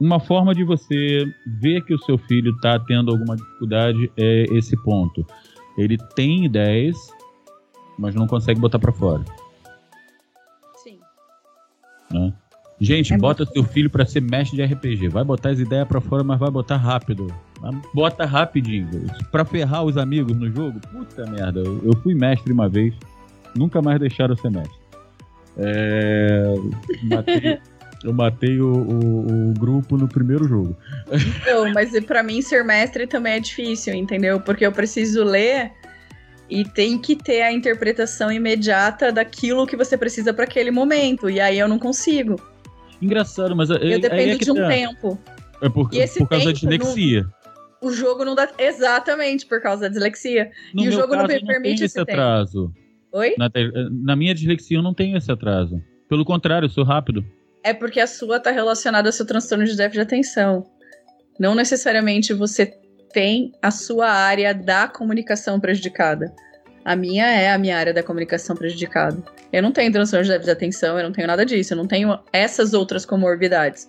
Uma forma de você ver que o seu filho está tendo alguma dificuldade é esse ponto. Ele tem ideias, mas não consegue botar para fora. Né? Gente, é bota muito... seu filho para ser mestre de RPG. Vai botar as ideias para fora, mas vai botar rápido. Bota rapidinho. Para ferrar os amigos no jogo, puta merda. Eu fui mestre uma vez, nunca mais deixaram ser mestre. É... Matei, eu matei o, o, o, grupo no primeiro jogo. Então, mas para mim ser mestre também é difícil, entendeu? Porque eu preciso ler e tem que ter a interpretação imediata daquilo que você precisa para aquele momento. E aí eu não consigo. Engraçado, mas. É, eu dependo é de um tá. tempo. É por, por causa da dislexia. Não, o jogo não dá. Exatamente, por causa da dislexia. No e o jogo caso, não permite esse atraso. Tempo. Oi? Na, na minha dislexia eu não tenho esse atraso. Pelo contrário, eu sou rápido. É porque a sua está relacionada ao seu transtorno de déficit de atenção. Não necessariamente você tem a sua área da comunicação prejudicada. A minha é a minha área da comunicação prejudicada. Eu não tenho transtorno de déficit de atenção, eu não tenho nada disso, eu não tenho essas outras comorbidades.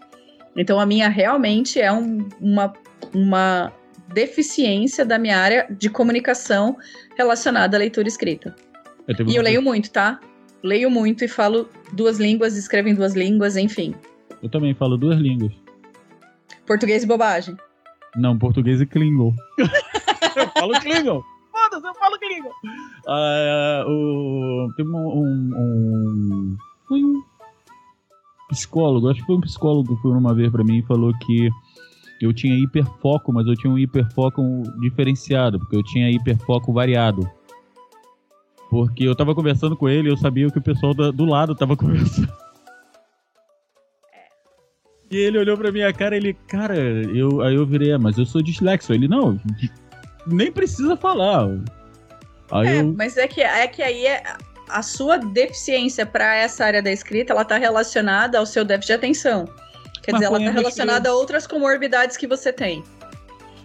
Então a minha realmente é um, uma, uma deficiência da minha área de comunicação relacionada à leitura escrita. Eu e eu leio muito, tá? leio muito e falo duas línguas, escrevo em duas línguas, enfim. Eu também falo duas línguas. Português e bobagem. Não, português e Klingon. eu falo Klingon. Foda-se, eu falo Klingon. Uh, o, teve um, um, Foi um psicólogo, acho que foi um psicólogo que foi uma vez pra mim e falou que eu tinha hiperfoco, mas eu tinha um hiperfoco diferenciado, porque eu tinha hiperfoco variado. Porque eu tava conversando com ele e eu sabia que o pessoal do lado tava conversando. E ele olhou pra minha cara e ele, cara, eu, aí eu virei, ah, mas eu sou dislexo. Ele, não, nem precisa falar. Aí é, eu... mas é que, é que aí é, a sua deficiência para essa área da escrita, ela tá relacionada ao seu déficit de atenção. Quer mas dizer, ela tá relacionada a outras comorbidades que você tem.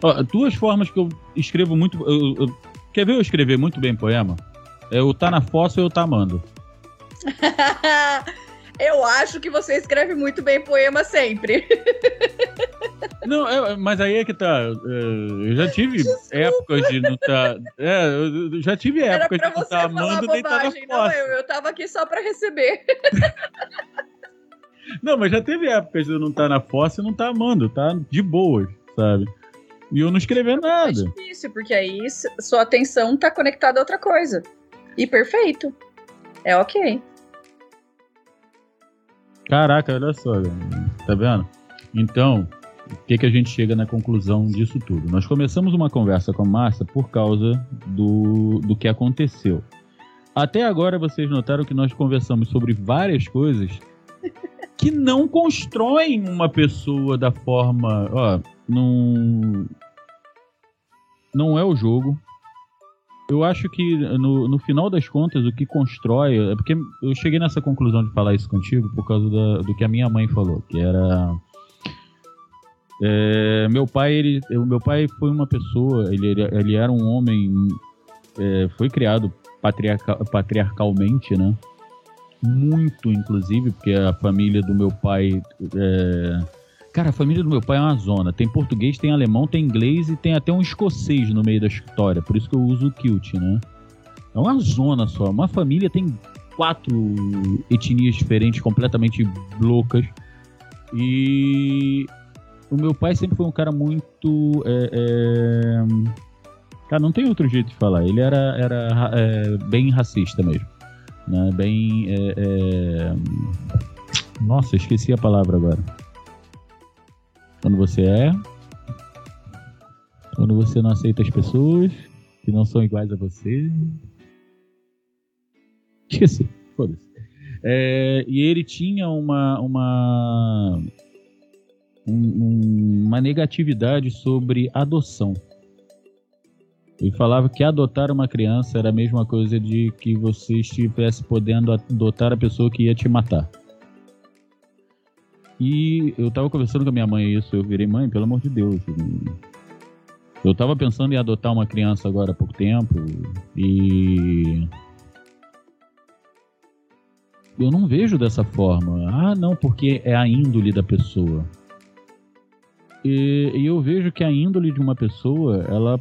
Ó, duas formas que eu escrevo muito. Eu, eu, quer ver eu escrever muito bem poema? É o tá na fossa ou eu tá amando. eu acho que você escreve muito bem poema sempre. Não, é, mas aí é que tá. É, eu já tive Desculpa. épocas de não tá. É, eu já tive épocas de não tá amando nem tá na. Não, eu, eu tava aqui só pra receber. Não, mas já teve épocas de não tá na fossa e não tá amando, tá de boas, sabe? E eu não escrever nada. É difícil, porque aí sua atenção tá conectada a outra coisa. E perfeito. É ok. Caraca, olha só, tá vendo? Então, o que, que a gente chega na conclusão disso tudo? Nós começamos uma conversa com a Márcia por causa do, do que aconteceu. Até agora vocês notaram que nós conversamos sobre várias coisas que não constroem uma pessoa da forma. Ó, não. Não é o jogo. Eu acho que no, no final das contas o que constrói. É porque eu cheguei nessa conclusão de falar isso contigo por causa da, do que a minha mãe falou, que era. É, meu pai, ele, meu pai foi uma pessoa, ele, ele era um homem, é, foi criado patriarca, patriarcalmente, né? muito, inclusive, porque a família do meu pai. É... Cara, a família do meu pai é uma zona. Tem português, tem alemão, tem inglês e tem até um escocês no meio da história. Por isso que eu uso o kilt, né? É uma zona só. Uma família tem quatro etnias diferentes, completamente loucas. E o meu pai sempre foi um cara muito. É, é... Cara, não tem outro jeito de falar. Ele era, era é, bem racista mesmo né? Bem. É, é... Nossa, esqueci a palavra agora. Quando você é. Quando você não aceita as pessoas que não são iguais a você. Esqueci, foda-se. É, e ele tinha uma, uma, um, uma negatividade sobre adoção. Ele falava que adotar uma criança era a mesma coisa de que você estivesse podendo adotar a pessoa que ia te matar. E eu tava conversando com a minha mãe isso, eu virei mãe, pelo amor de Deus. Eu tava pensando em adotar uma criança agora há pouco tempo e eu não vejo dessa forma. Ah, não, porque é a índole da pessoa. E, e eu vejo que a índole de uma pessoa, ela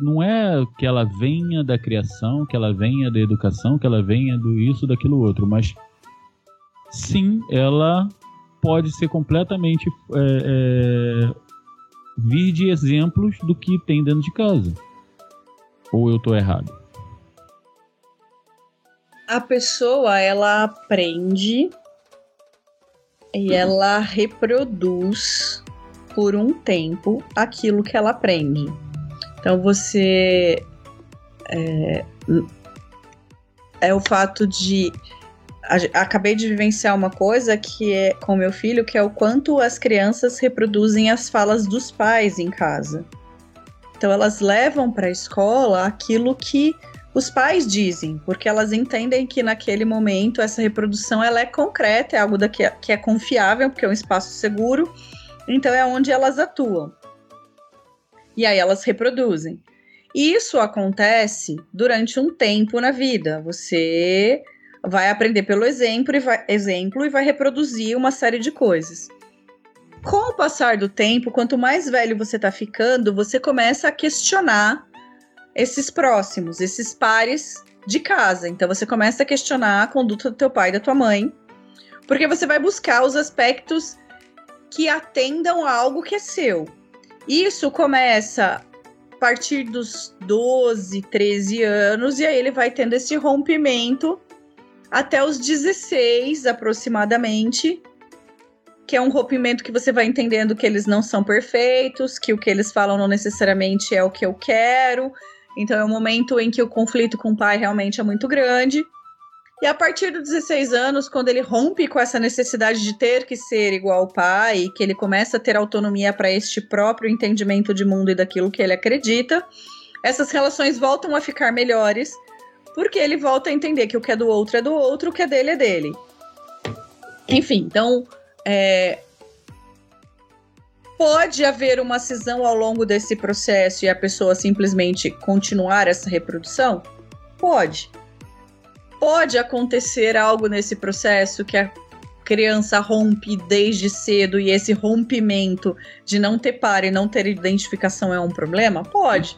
não é que ela venha da criação, que ela venha da educação, que ela venha do isso, daquilo outro, mas sim, ela pode ser completamente é, é, vir de exemplos do que tem dentro de casa. Ou eu estou errado? A pessoa ela aprende e ela reproduz por um tempo aquilo que ela aprende. Então você é, é o fato de acabei de vivenciar uma coisa que é com meu filho, que é o quanto as crianças reproduzem as falas dos pais em casa. Então elas levam para a escola aquilo que os pais dizem, porque elas entendem que naquele momento essa reprodução ela é concreta, é algo daqui, que é confiável, porque é um espaço seguro, então é onde elas atuam e aí elas reproduzem. Isso acontece durante um tempo na vida. Você vai aprender pelo exemplo e vai, exemplo e vai reproduzir uma série de coisas. Com o passar do tempo, quanto mais velho você está ficando, você começa a questionar esses próximos, esses pares de casa. Então você começa a questionar a conduta do teu pai e da tua mãe, porque você vai buscar os aspectos que atendam a algo que é seu. Isso começa a partir dos 12, 13 anos, e aí ele vai tendo esse rompimento até os 16 aproximadamente, que é um rompimento que você vai entendendo que eles não são perfeitos, que o que eles falam não necessariamente é o que eu quero. Então é um momento em que o conflito com o pai realmente é muito grande. E a partir dos 16 anos, quando ele rompe com essa necessidade de ter que ser igual ao pai, que ele começa a ter autonomia para este próprio entendimento de mundo e daquilo que ele acredita, essas relações voltam a ficar melhores, porque ele volta a entender que o que é do outro é do outro, o que é dele é dele. Enfim, então é, pode haver uma cisão ao longo desse processo e a pessoa simplesmente continuar essa reprodução? Pode pode acontecer algo nesse processo que a criança rompe desde cedo e esse rompimento de não ter par e não ter identificação é um problema? Pode.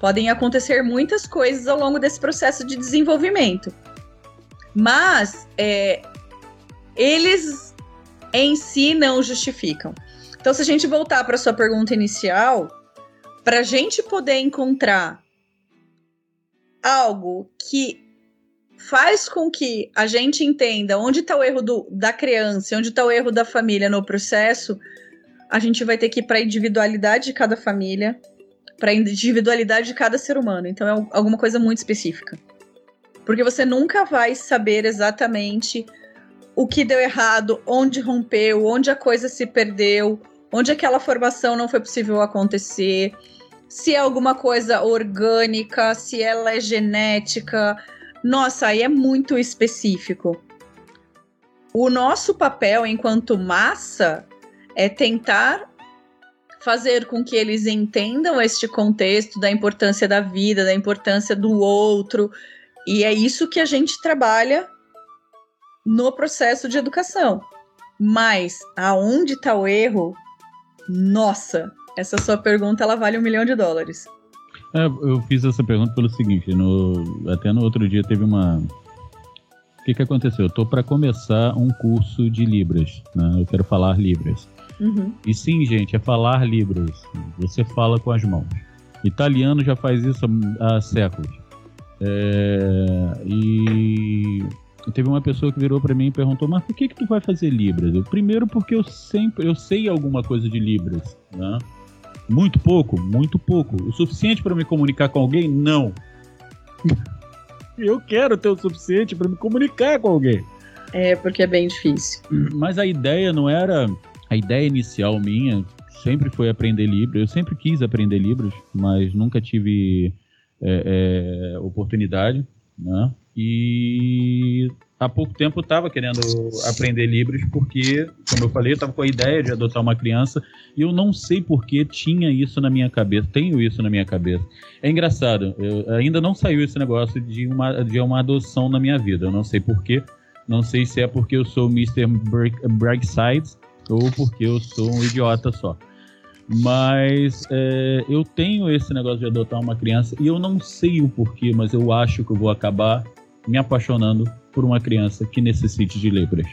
Podem acontecer muitas coisas ao longo desse processo de desenvolvimento. Mas é, eles em si não justificam. Então, se a gente voltar para sua pergunta inicial, para a gente poder encontrar algo que faz com que a gente entenda onde está o erro do, da criança, onde está o erro da família no processo, a gente vai ter que ir para a individualidade de cada família, para a individualidade de cada ser humano. Então é alguma coisa muito específica. Porque você nunca vai saber exatamente o que deu errado, onde rompeu, onde a coisa se perdeu, onde aquela formação não foi possível acontecer, se é alguma coisa orgânica, se ela é genética. Nossa, aí é muito específico. O nosso papel enquanto massa é tentar fazer com que eles entendam este contexto da importância da vida, da importância do outro. E é isso que a gente trabalha no processo de educação. Mas aonde está o erro? Nossa, essa sua pergunta ela vale um milhão de dólares. É, eu fiz essa pergunta pelo seguinte, no, até no outro dia teve uma. O que, que aconteceu? Eu tô para começar um curso de Libras, né? Eu quero falar Libras. Uhum. E sim, gente, é falar Libras. Você fala com as mãos. Italiano já faz isso há, há séculos. É, e teve uma pessoa que virou para mim e perguntou: "Mas por que que tu vai fazer libras?" Eu, primeiro porque eu sempre eu sei alguma coisa de libras, né? Muito pouco, muito pouco. O suficiente para me comunicar com alguém? Não. eu quero ter o suficiente para me comunicar com alguém. É, porque é bem difícil. Mas a ideia não era a ideia inicial minha sempre foi aprender Libras. Eu sempre quis aprender Libras, mas nunca tive é, é, oportunidade, né? E há pouco tempo eu estava querendo aprender Libras porque, como eu falei, eu estava com a ideia de adotar uma criança e eu não sei por que tinha isso na minha cabeça, tenho isso na minha cabeça. É engraçado, eu, ainda não saiu esse negócio de uma, de uma adoção na minha vida, eu não sei por quê. Não sei se é porque eu sou Mr. Braggside ou porque eu sou um idiota só. Mas é, eu tenho esse negócio de adotar uma criança e eu não sei o porquê, mas eu acho que eu vou acabar me apaixonando por uma criança que necessite de libras.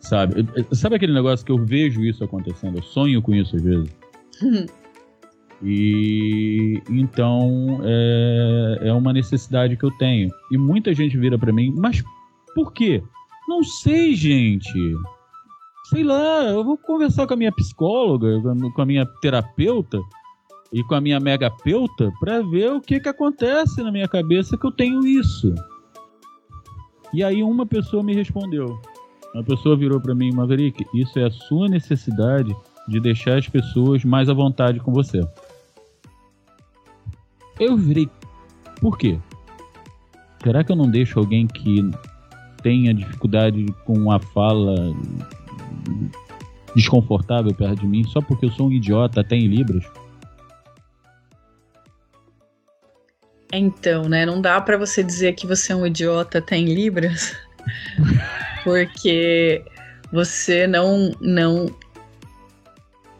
Sabe? Sabe aquele negócio que eu vejo isso acontecendo? Eu sonho com isso às vezes. E então é, é uma necessidade que eu tenho. E muita gente vira para mim, mas por quê? Não sei, gente sei lá, eu vou conversar com a minha psicóloga, com a minha terapeuta e com a minha megapeuta para ver o que que acontece na minha cabeça que eu tenho isso. E aí uma pessoa me respondeu. Uma pessoa virou para mim, Maverick, isso é a sua necessidade de deixar as pessoas mais à vontade com você. Eu virei, por quê? Será que eu não deixo alguém que tenha dificuldade com a fala desconfortável perto de mim só porque eu sou um idiota até em Libras? Então, né? Não dá para você dizer que você é um idiota até em Libras, porque você não não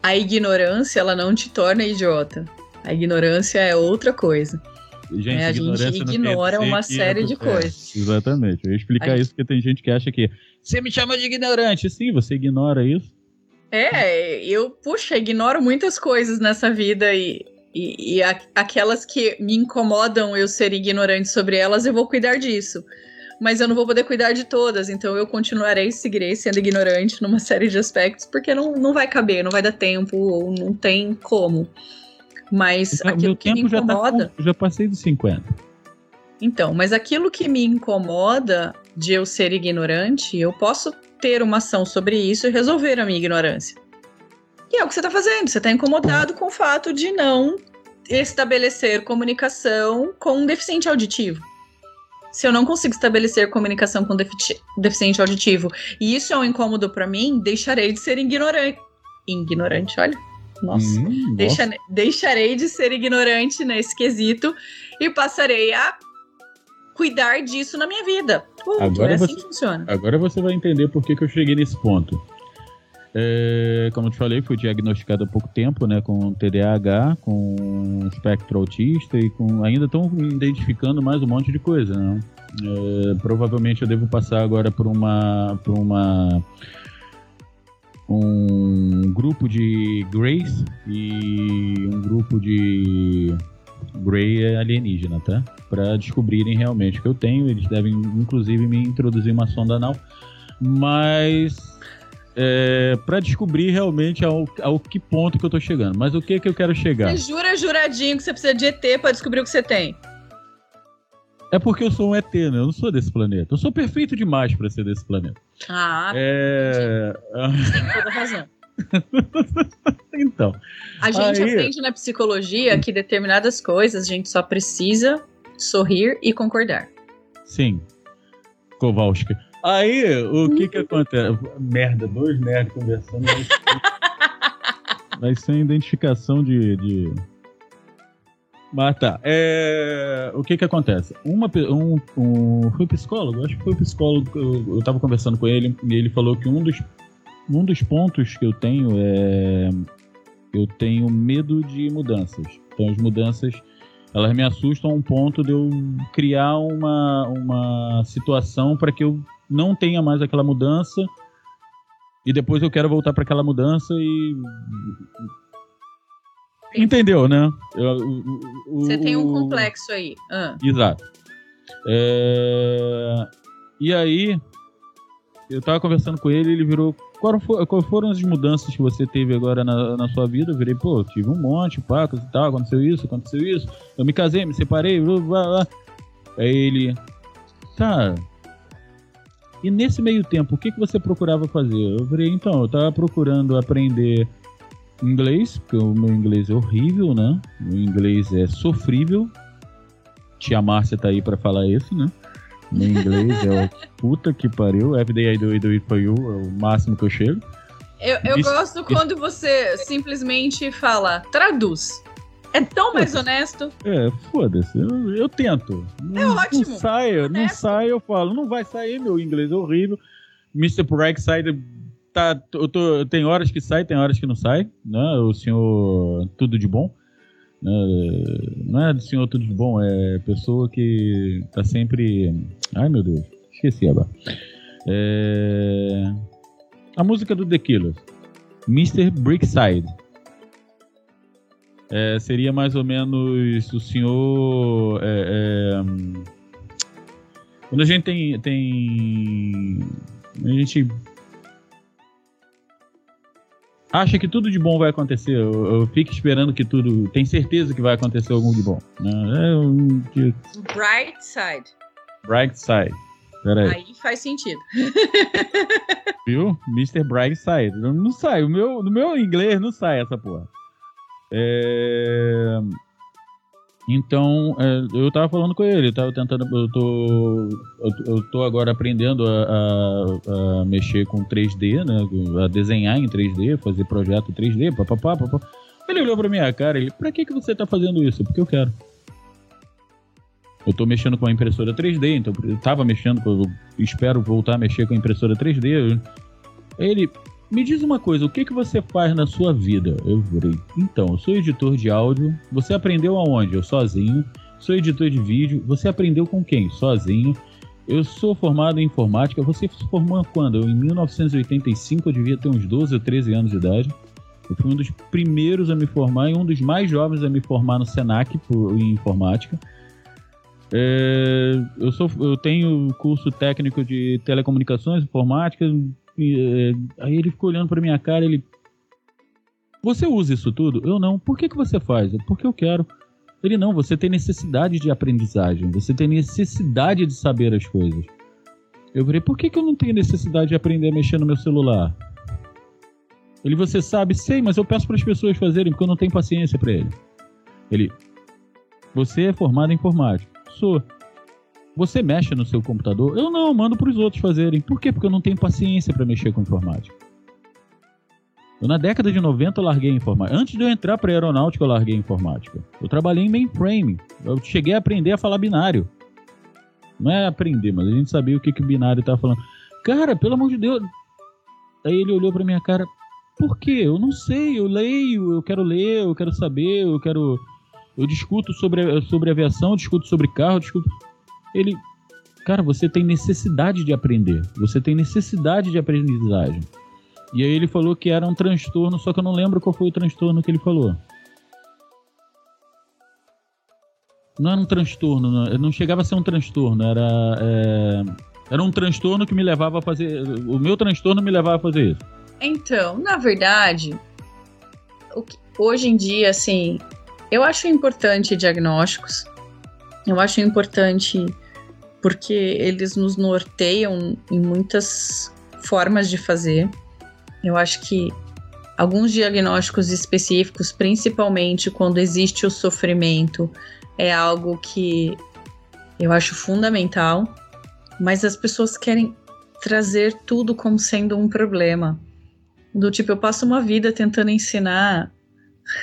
a ignorância ela não te torna idiota. A ignorância é outra coisa. Gente, é, a gente ignora uma série de é, coisas. Exatamente. Eu ia explicar a isso porque tem gente que acha que você me chama de ignorante. Sim, você ignora isso. É, eu, puxa, ignoro muitas coisas nessa vida e, e, e a, aquelas que me incomodam eu ser ignorante sobre elas, eu vou cuidar disso. Mas eu não vou poder cuidar de todas, então eu continuarei, seguirei sendo ignorante numa série de aspectos, porque não, não vai caber, não vai dar tempo, ou não tem como. Mas então, aquilo que me incomoda. Já, tá, já passei dos 50. Então, mas aquilo que me incomoda de eu ser ignorante, eu posso ter uma ação sobre isso e resolver a minha ignorância. E é o que você está fazendo. Você está incomodado com o fato de não estabelecer comunicação com um deficiente auditivo. Se eu não consigo estabelecer comunicação com defici deficiente auditivo e isso é um incômodo para mim, deixarei de ser ignorante. Ignorante, olha. Nossa. Hum, Deixa. Deixarei de ser ignorante nesse quesito e passarei a cuidar disso na minha vida. Ponto. Agora é assim você, que funciona. Agora você vai entender por que, que eu cheguei nesse ponto. É, como eu te falei, fui diagnosticado há pouco tempo, né, com TDAH, com espectro autista e com ainda estão identificando mais um monte de coisa, né? É, provavelmente eu devo passar agora por uma por uma um grupo de Grace e um grupo de Grey é alienígena, tá? Para descobrirem realmente o que eu tenho. Eles devem, inclusive, me introduzir uma sonda anal. Mas é, para descobrir realmente ao, ao que ponto que eu tô chegando. Mas o que que eu quero chegar? Você jura juradinho que você precisa de ET para descobrir o que você tem? É porque eu sou um ET, né? Eu não sou desse planeta. Eu sou perfeito demais para ser desse planeta. Ah, é... tem toda razão. então. A gente aí... aprende na psicologia que determinadas coisas a gente só precisa sorrir e concordar. Sim. Kowalski. Aí, o que que acontece? Merda, dois nerds conversando. Vai ser identificação de, de mas tá. É... O que que acontece? Uma, um, um, foi psicólogo? Acho que foi psicólogo. Eu, eu tava conversando com ele e ele falou que um dos, um dos pontos que eu tenho é. Eu tenho medo de mudanças. Então, as mudanças elas me assustam a um ponto de eu criar uma, uma situação para que eu não tenha mais aquela mudança e depois eu quero voltar para aquela mudança e Entendeu, né? Você tem um complexo aí. Ah. Exato. É... E aí, eu tava conversando com ele, ele virou. Quais foram as mudanças que você teve agora na, na sua vida? Eu virei, pô, tive um monte, pacos e tal, aconteceu isso, aconteceu isso. Eu me casei, me separei, blá, blá, blá. Aí ele. Tá. E nesse meio tempo, o que, que você procurava fazer? Eu virei, então, eu tava procurando aprender inglês, porque o meu inglês é horrível, né? O inglês é sofrível. Tia Márcia tá aí para falar isso, né? Meu inglês é o puta que pariu. Everyday I do it, do it for you, é o máximo que eu chego. Eu, eu isso, gosto isso. quando você simplesmente fala, traduz. É tão mais honesto. É, foda-se. Eu, eu, tento. É não, ótimo. Não sai, não sai, eu falo. Não vai sair, meu inglês é horrível. Mr. Braggside tá, eu tô, tem horas que sai, tem horas que não sai, né? O senhor tudo de bom. Né? Não é do senhor tudo de bom, é pessoa que tá sempre. Ai meu Deus, esqueci agora. É... A música do The Killers, Mr. Brickside. É, seria mais ou menos o senhor. É, é, quando a gente tem, tem. A gente acha que tudo de bom vai acontecer. Eu, eu fico esperando que tudo. Tem certeza que vai acontecer algo de bom. Né? É um, que... Bright side. Bright side. Peraí. Aí faz sentido. Viu? Mr. Brightside. Não, não sai. O meu, no meu inglês não sai essa porra. É... Então, é, eu tava falando com ele, tava tentando, eu tô, eu tô agora aprendendo a, a, a, mexer com 3D, né, a desenhar em 3D, fazer projeto 3D, papapá, papapá. Ele olhou pra minha cara e pra que que você tá fazendo isso? Porque eu quero. Eu tô mexendo com a impressora 3D, então eu tava mexendo, eu espero voltar a mexer com a impressora 3D. Ele, me diz uma coisa, o que, que você faz na sua vida? Eu virei. Então, eu sou editor de áudio. Você aprendeu aonde? Eu sozinho. Sou editor de vídeo. Você aprendeu com quem? Sozinho. Eu sou formado em informática. Você se formou quando? Em 1985, eu devia ter uns 12 ou 13 anos de idade. Eu fui um dos primeiros a me formar e um dos mais jovens a me formar no Senac em informática. É, eu, sou, eu tenho curso técnico de telecomunicações, informática, e, é, aí ele ficou olhando para minha cara, ele. Você usa isso tudo? Eu não. Por que, que você faz? Porque eu quero. Ele não, você tem necessidade de aprendizagem, você tem necessidade de saber as coisas. Eu falei, por que, que eu não tenho necessidade de aprender a mexer no meu celular? Ele, você sabe, sei, mas eu peço para as pessoas fazerem porque eu não tenho paciência para ele. Ele, você é formado em informática? Sou. Você mexe no seu computador? Eu não, mando para os outros fazerem. Por quê? Porque eu não tenho paciência para mexer com informática. Eu, na década de 90 eu larguei informática. Antes de eu entrar para aeronáutica, eu larguei informática. Eu trabalhei em mainframe. Eu cheguei a aprender a falar binário. Não é aprender, mas a gente sabia o que, que o binário estava falando. Cara, pelo amor de Deus. Aí ele olhou para minha cara. Por quê? Eu não sei. Eu leio, eu quero ler, eu quero saber, eu quero. Eu discuto sobre, sobre aviação, discuto sobre carro, discuto ele, cara, você tem necessidade de aprender, você tem necessidade de aprendizagem. E aí ele falou que era um transtorno, só que eu não lembro qual foi o transtorno que ele falou. Não era um transtorno, não, não chegava a ser um transtorno, era, é, era um transtorno que me levava a fazer. O meu transtorno me levava a fazer isso. Então, na verdade, que, hoje em dia, assim, eu acho importante diagnósticos, Eu acho importante porque eles nos norteiam em muitas formas de fazer. Eu acho que alguns diagnósticos específicos, principalmente quando existe o sofrimento, é algo que eu acho fundamental, mas as pessoas querem trazer tudo como sendo um problema. Do tipo, eu passo uma vida tentando ensinar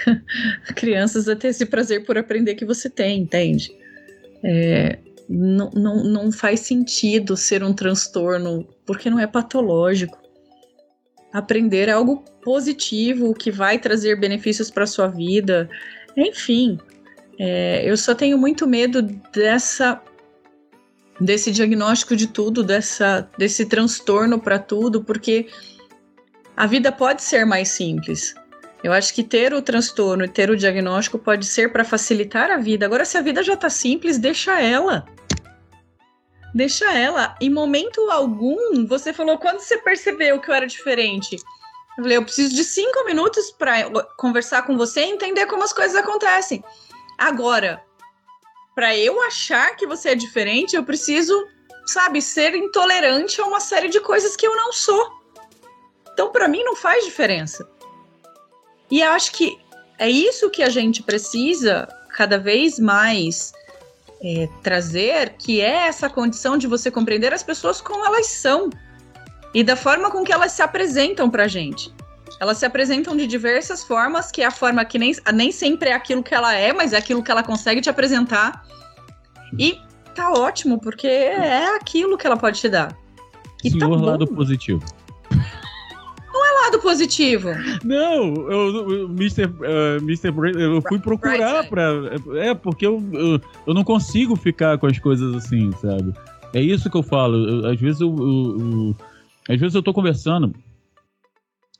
crianças a ter esse prazer por aprender que você tem, entende? É, não, não, faz sentido ser um transtorno, porque não é patológico. Aprender é algo positivo que vai trazer benefícios para sua vida. Enfim, é, eu só tenho muito medo dessa desse diagnóstico de tudo, dessa, desse transtorno para tudo, porque a vida pode ser mais simples. Eu acho que ter o transtorno e ter o diagnóstico pode ser para facilitar a vida. Agora, se a vida já está simples, deixa ela. Deixa ela. Em momento algum, você falou quando você percebeu que eu era diferente. Eu falei, eu preciso de cinco minutos para conversar com você e entender como as coisas acontecem. Agora, para eu achar que você é diferente, eu preciso, sabe, ser intolerante a uma série de coisas que eu não sou. Então, para mim, não faz diferença. E acho que é isso que a gente precisa cada vez mais é, trazer, que é essa condição de você compreender as pessoas como elas são e da forma com que elas se apresentam para a gente. Elas se apresentam de diversas formas, que é a forma que nem, nem sempre é aquilo que ela é, mas é aquilo que ela consegue te apresentar. E tá ótimo, porque é aquilo que ela pode te dar. E Senhor tá lado positivo. É lado positivo. Não, eu, eu Mr. Uh, Mr. eu fui procurar para É, porque eu, eu, eu, não consigo ficar com as coisas assim, sabe? É isso que eu falo. Eu, às vezes eu, eu, Às vezes eu tô conversando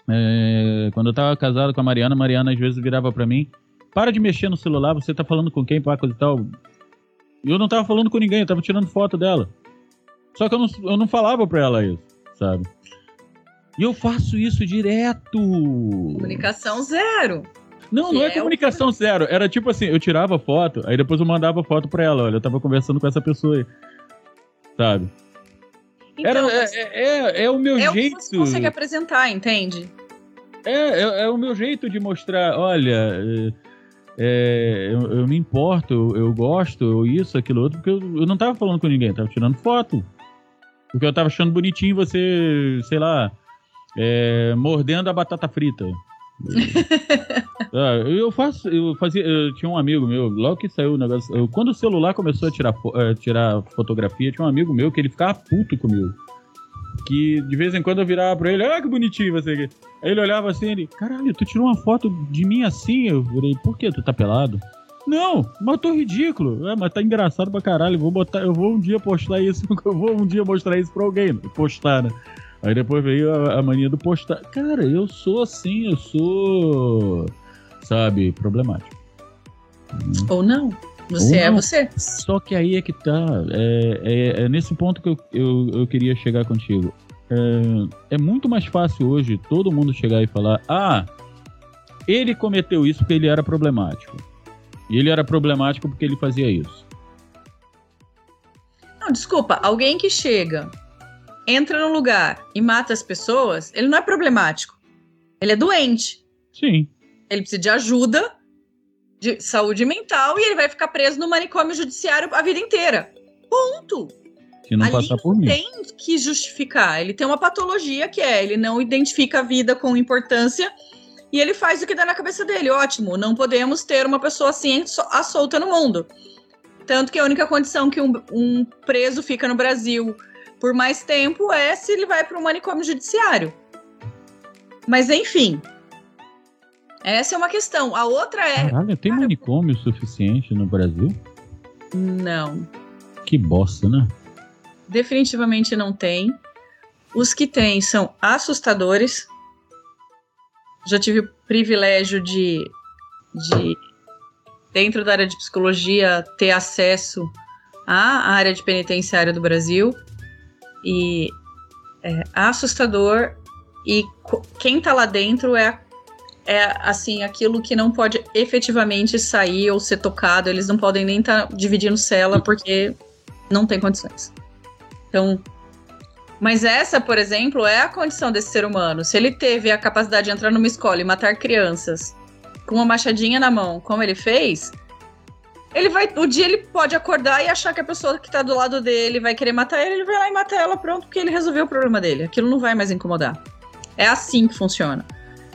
é, quando eu tava casado com a Mariana, a Mariana às vezes virava para mim: para de mexer no celular, você tá falando com quem, pá, coisa e tal. E eu não tava falando com ninguém, eu tava tirando foto dela. Só que eu não, eu não falava pra ela isso, sabe? E eu faço isso direto. Comunicação zero. Não, não é, é comunicação o... zero. Era tipo assim, eu tirava foto, aí depois eu mandava foto pra ela. Olha, eu tava conversando com essa pessoa aí. Sabe? Então, Era, é, é, é, o meu é jeito. É o que você consegue apresentar, entende? É, é, é o meu jeito de mostrar, olha, é, é eu, eu, me importo, eu, eu, gosto, isso, aquilo outro, porque eu, eu não tava falando com ninguém, eu tava tirando foto. Porque eu tava achando bonitinho você, sei lá, é, mordendo a batata frita. ah, eu faço, eu fazia, eu tinha um amigo meu, logo que saiu o negócio, eu, quando o celular começou a tirar, uh, tirar fotografia, tinha um amigo meu que ele ficava puto comigo. Que de vez em quando eu virava pra ele, ah, que bonitinho você aqui. Aí ele olhava assim, ele, caralho, tu tirou uma foto de mim assim? Eu virei, por que tu tá pelado? Não, mas eu tô ridículo. É, mas tá engraçado pra caralho. Vou botar, eu vou um dia postar isso, eu vou um dia mostrar isso pra alguém, postar, né? Aí depois veio a, a mania do postar. Cara, eu sou assim, eu sou, sabe, problemático. Ou não. Você Ou é não. é você. Só que aí é que tá. É, é, é nesse ponto que eu, eu, eu queria chegar contigo. É, é, muito mais fácil hoje todo mundo chegar e falar: ah, ele cometeu isso porque ele era problemático. E ele era problemático porque ele fazia isso. Não, desculpa, alguém que chega entra no lugar e mata as pessoas, ele não é problemático. Ele é doente. Sim. Ele precisa de ajuda de saúde mental e ele vai ficar preso no manicômio judiciário a vida inteira. Ponto. Se não Ali passar por mim. tem que justificar. Ele tem uma patologia que é, ele não identifica a vida com importância e ele faz o que dá na cabeça dele. Ótimo, não podemos ter uma pessoa assim à solta no mundo. Tanto que a única condição que um, um preso fica no Brasil por mais tempo é se ele vai para o manicômio judiciário. Mas enfim, essa é uma questão. A outra é. Caralho, tem cara, manicômio suficiente no Brasil? Não. Que bosta, né? Definitivamente não tem. Os que tem são assustadores. Já tive o privilégio de, de dentro da área de psicologia, ter acesso à área de penitenciária do Brasil e é assustador e quem tá lá dentro é é assim, aquilo que não pode efetivamente sair ou ser tocado, eles não podem nem estar tá dividindo cela porque não tem condições. Então, mas essa, por exemplo, é a condição desse ser humano. Se ele teve a capacidade de entrar numa escola e matar crianças com uma machadinha na mão, como ele fez, ele vai. O dia ele pode acordar e achar que a pessoa que tá do lado dele vai querer matar ele, ele vai lá e mata ela, pronto, porque ele resolveu o problema dele. Aquilo não vai mais incomodar. É assim que funciona.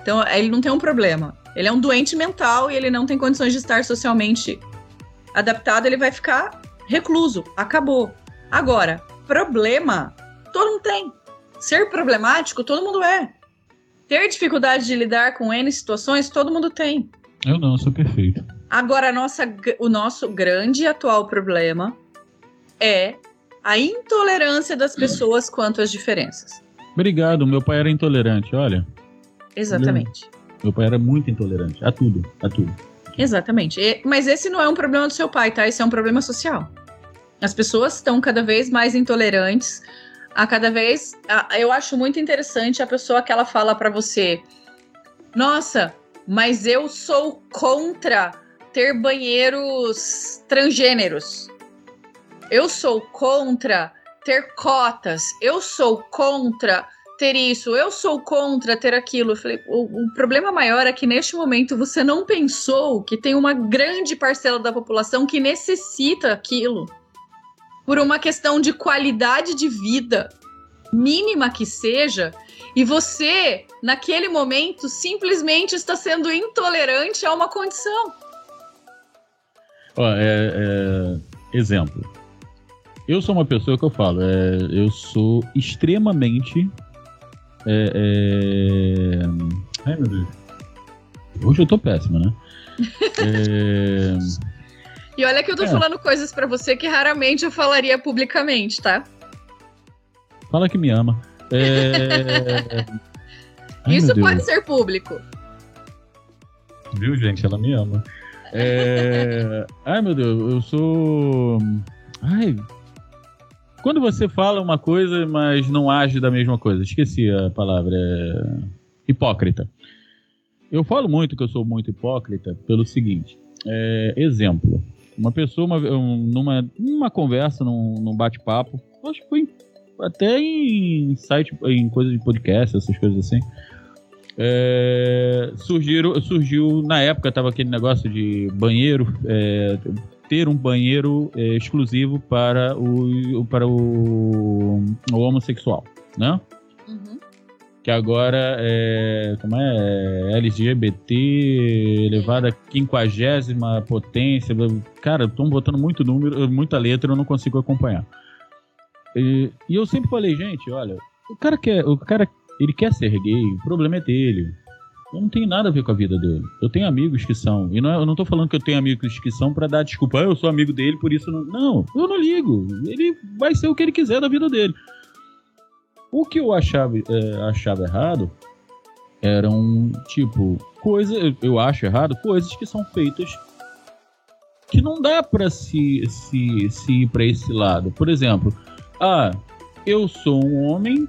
Então, ele não tem um problema. Ele é um doente mental e ele não tem condições de estar socialmente adaptado, ele vai ficar recluso. Acabou. Agora, problema, todo mundo tem. Ser problemático, todo mundo é. Ter dificuldade de lidar com N situações, todo mundo tem. Eu não, eu sou perfeito. Agora, nossa, o nosso grande e atual problema é a intolerância das pessoas quanto às diferenças. Obrigado, meu pai era intolerante, olha. Exatamente. Meu pai era muito intolerante a tudo, a tudo. Exatamente. E, mas esse não é um problema do seu pai, tá? Esse é um problema social. As pessoas estão cada vez mais intolerantes. A cada vez. A, eu acho muito interessante a pessoa que ela fala para você: Nossa, mas eu sou contra ter banheiros transgêneros. Eu sou contra ter cotas. Eu sou contra ter isso, eu sou contra ter aquilo. Falei, o, o, problema maior é que neste momento você não pensou que tem uma grande parcela da população que necessita aquilo por uma questão de qualidade de vida, mínima que seja, e você, naquele momento, simplesmente está sendo intolerante a uma condição. Ó, é, é, exemplo. Eu sou uma pessoa que eu falo, é, eu sou extremamente é, é... Ai, meu Deus. Hoje eu tô péssimo, né? é... E olha que eu tô falando coisas para você que raramente eu falaria publicamente, tá? Fala que me ama. Ai, Isso pode ser público. Viu, gente? Ela me ama. É... Ai, meu Deus, eu sou. Ai, quando você fala uma coisa, mas não age da mesma coisa. Esqueci a palavra. É... Hipócrita. Eu falo muito que eu sou muito hipócrita pelo seguinte. É, exemplo. Uma pessoa, uma, numa, numa conversa, num, num bate-papo, acho que foi até em site, em coisas de podcast, essas coisas assim. É, surgiram, surgiu, na época tava aquele negócio de banheiro, é, ter um banheiro é, exclusivo para o, para o, o homossexual, né? Uhum. Que agora é, como é, é LGBT elevada a quinquagésima potência. Cara, estão botando muito número, muita letra, eu não consigo acompanhar. E, e eu sempre falei, gente, olha, o cara quer, o cara, ele quer ser gay, o problema é dele eu não tenho nada a ver com a vida dele. Eu tenho amigos que são. E não, é, eu não tô falando que eu tenho amigos que são para dar desculpa. Ah, eu sou amigo dele, por isso não. Não, eu não ligo. Ele vai ser o que ele quiser da vida dele. O que eu achava, é, achava errado eram, tipo, coisas. Eu acho errado, coisas que são feitas que não dá para se, se, se ir para esse lado. Por exemplo, ah, eu sou um homem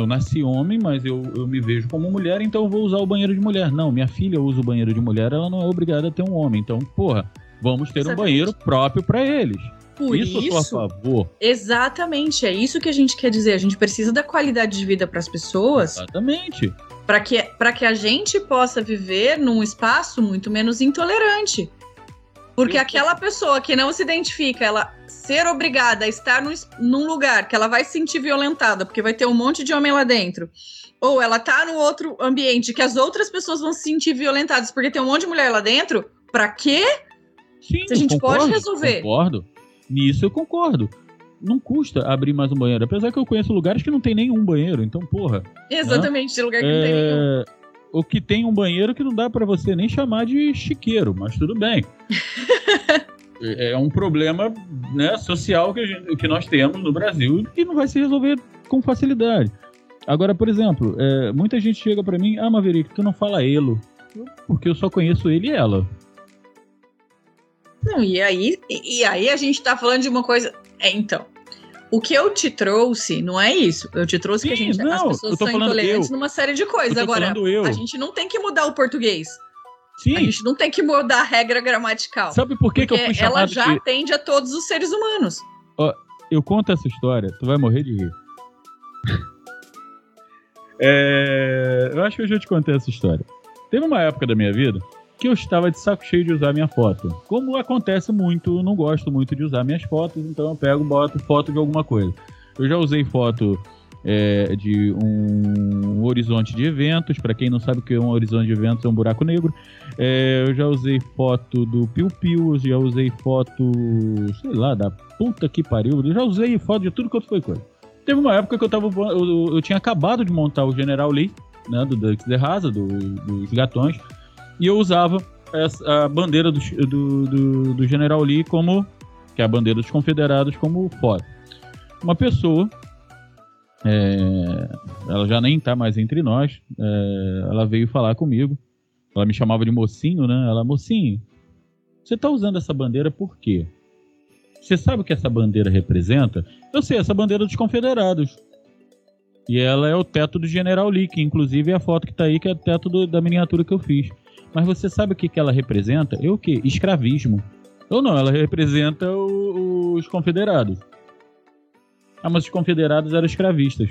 eu nasci homem, mas eu, eu me vejo como mulher, então eu vou usar o banheiro de mulher. Não, minha filha usa o banheiro de mulher, ela não é obrigada a ter um homem. Então, porra, vamos ter Exatamente. um banheiro próprio para eles. Por isso, isso eu sou a favor. Exatamente, é isso que a gente quer dizer. A gente precisa da qualidade de vida para as pessoas. Exatamente. Para que, que a gente possa viver num espaço muito menos intolerante. Porque aquela pessoa que não se identifica, ela ser obrigada a estar num, num lugar que ela vai se sentir violentada, porque vai ter um monte de homem lá dentro, ou ela tá no outro ambiente que as outras pessoas vão se sentir violentadas porque tem um monte de mulher lá dentro, pra quê? Sim, Se a gente concordo, pode resolver. Concordo. Nisso eu concordo. Não custa abrir mais um banheiro. Apesar que eu conheço lugares que não tem nenhum banheiro, então, porra. Exatamente, né? tem lugar que é... não tem nenhum. É, o que tem um banheiro que não dá para você nem chamar de chiqueiro, mas tudo bem. é um problema né, social que, gente, que, nós temos no Brasil e não vai se resolver com facilidade. Agora, por exemplo, é, muita gente chega para mim, ah, Maverick, tu não fala elo, porque eu só conheço ele e ela. Não, e aí, e aí a gente tá falando de uma coisa. É, então, O que eu te trouxe não é isso. Eu te trouxe Sim, que a gente, não, as pessoas são intolerantes eu. numa série de coisas. Agora, a gente não tem que mudar o português. Sim. A gente não tem que mudar a regra gramatical. Sabe por que, que eu fui chamado Ela já de... atende a todos os seres humanos. Ó, eu conto essa história, tu vai morrer de rir. é... Eu acho que eu já te contei essa história. Teve uma época da minha vida que eu estava de saco cheio de usar minha foto. Como acontece muito, eu não gosto muito de usar minhas fotos, então eu pego e boto foto de alguma coisa. Eu já usei foto é, de um horizonte de eventos. Para quem não sabe o que é um horizonte de eventos, é um buraco negro. É, eu já usei foto do Piu Piu, já usei foto, sei lá, da puta que pariu. Eu já usei foto de tudo quanto foi coisa. Teve uma época que eu, tava, eu, eu tinha acabado de montar o General Lee, né, do Dux de Rasa, do, dos gatões, e eu usava essa, a bandeira do, do, do, do General Lee como, que é a bandeira dos confederados, como foto. Uma pessoa é, ela já nem tá mais entre nós. É, ela veio falar comigo. Ela me chamava de mocinho, né? Ela, mocinho, você tá usando essa bandeira por quê? Você sabe o que essa bandeira representa? Eu sei, essa bandeira dos confederados. E ela é o teto do General Lee, que inclusive é a foto que tá aí, que é o teto do, da miniatura que eu fiz. Mas você sabe o que, que ela representa? Eu o quê? Escravismo. Ou não, ela representa o, os confederados. Ah, mas os confederados eram escravistas.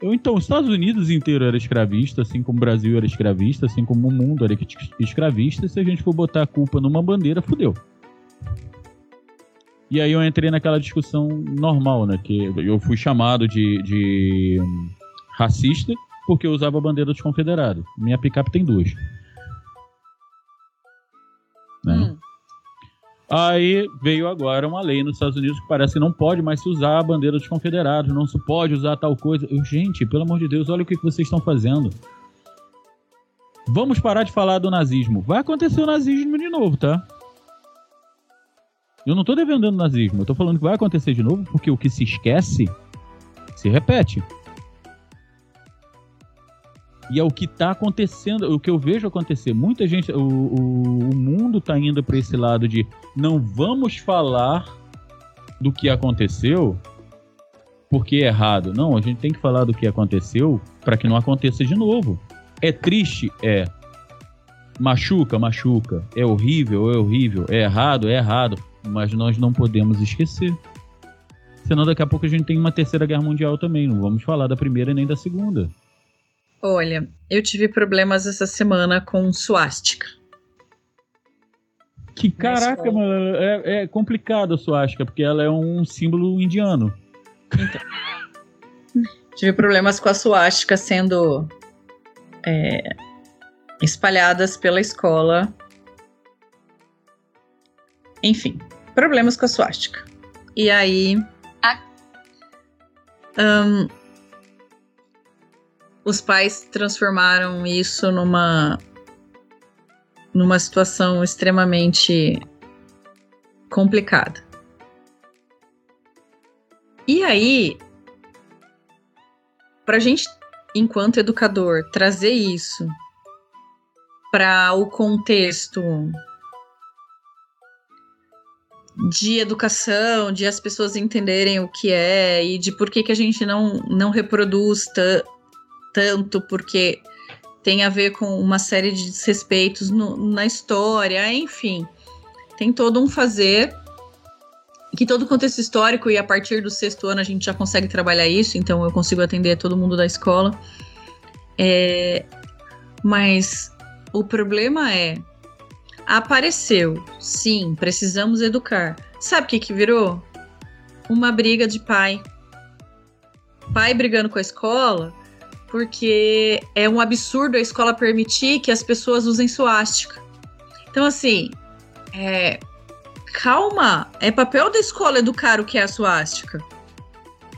Eu, então, os Estados Unidos inteiro era escravista, assim como o Brasil era escravista, assim como o mundo era escravista. Se a gente for botar a culpa numa bandeira, fudeu. E aí eu entrei naquela discussão normal, né? Que eu fui chamado de, de racista porque eu usava a bandeira dos confederados. Minha picape tem duas. Né? Hum. Aí veio agora uma lei nos Estados Unidos que parece que não pode mais se usar a bandeira dos confederados, não se pode usar tal coisa. Eu, gente, pelo amor de Deus, olha o que vocês estão fazendo. Vamos parar de falar do nazismo. Vai acontecer o nazismo de novo, tá? Eu não tô defendendo o nazismo, eu tô falando que vai acontecer de novo porque o que se esquece se repete. E é o que está acontecendo, o que eu vejo acontecer. Muita gente, o, o, o mundo está indo para esse lado de não vamos falar do que aconteceu porque é errado. Não, a gente tem que falar do que aconteceu para que não aconteça de novo. É triste? É. Machuca? Machuca. É horrível? É horrível. É errado? É errado. Mas nós não podemos esquecer. Senão daqui a pouco a gente tem uma terceira guerra mundial também. Não vamos falar da primeira nem da segunda. Olha, eu tive problemas essa semana com suástica. Que caraca, mano, é, é complicado a suástica, porque ela é um símbolo indiano. Então, tive problemas com a suástica sendo é, espalhadas pela escola. Enfim, problemas com a suástica. E aí. Um, os pais transformaram isso numa numa situação extremamente complicada. E aí, para a gente, enquanto educador, trazer isso para o contexto de educação, de as pessoas entenderem o que é e de por que, que a gente não, não reproduz tanto, porque tem a ver com uma série de desrespeitos no, na história, enfim. Tem todo um fazer que todo o contexto histórico e a partir do sexto ano a gente já consegue trabalhar isso, então eu consigo atender todo mundo da escola. É, mas o problema é apareceu, sim, precisamos educar. Sabe o que que virou? Uma briga de pai. Pai brigando com a escola porque é um absurdo a escola permitir que as pessoas usem suástica. Então, assim, é, calma, é papel da escola educar o que é a suástica.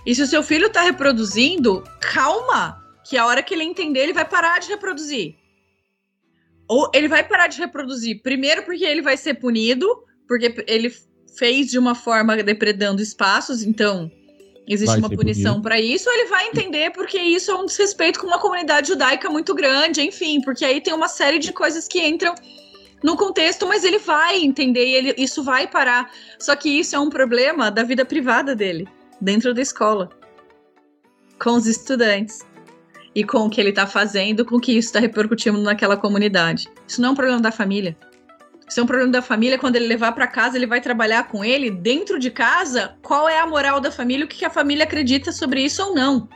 E se o seu filho está reproduzindo, calma, que a hora que ele entender, ele vai parar de reproduzir. Ou ele vai parar de reproduzir, primeiro porque ele vai ser punido, porque ele fez de uma forma depredando espaços, então existe vai uma punição para isso, ele vai entender porque isso é um desrespeito com uma comunidade judaica muito grande, enfim, porque aí tem uma série de coisas que entram no contexto, mas ele vai entender e ele, isso vai parar. Só que isso é um problema da vida privada dele. dentro da escola, com os estudantes e com o que ele está fazendo, com o que isso está repercutindo naquela comunidade. Isso não é um problema da família. Isso é um problema da família. Quando ele levar para casa, ele vai trabalhar com ele dentro de casa. Qual é a moral da família? O que a família acredita sobre isso ou não?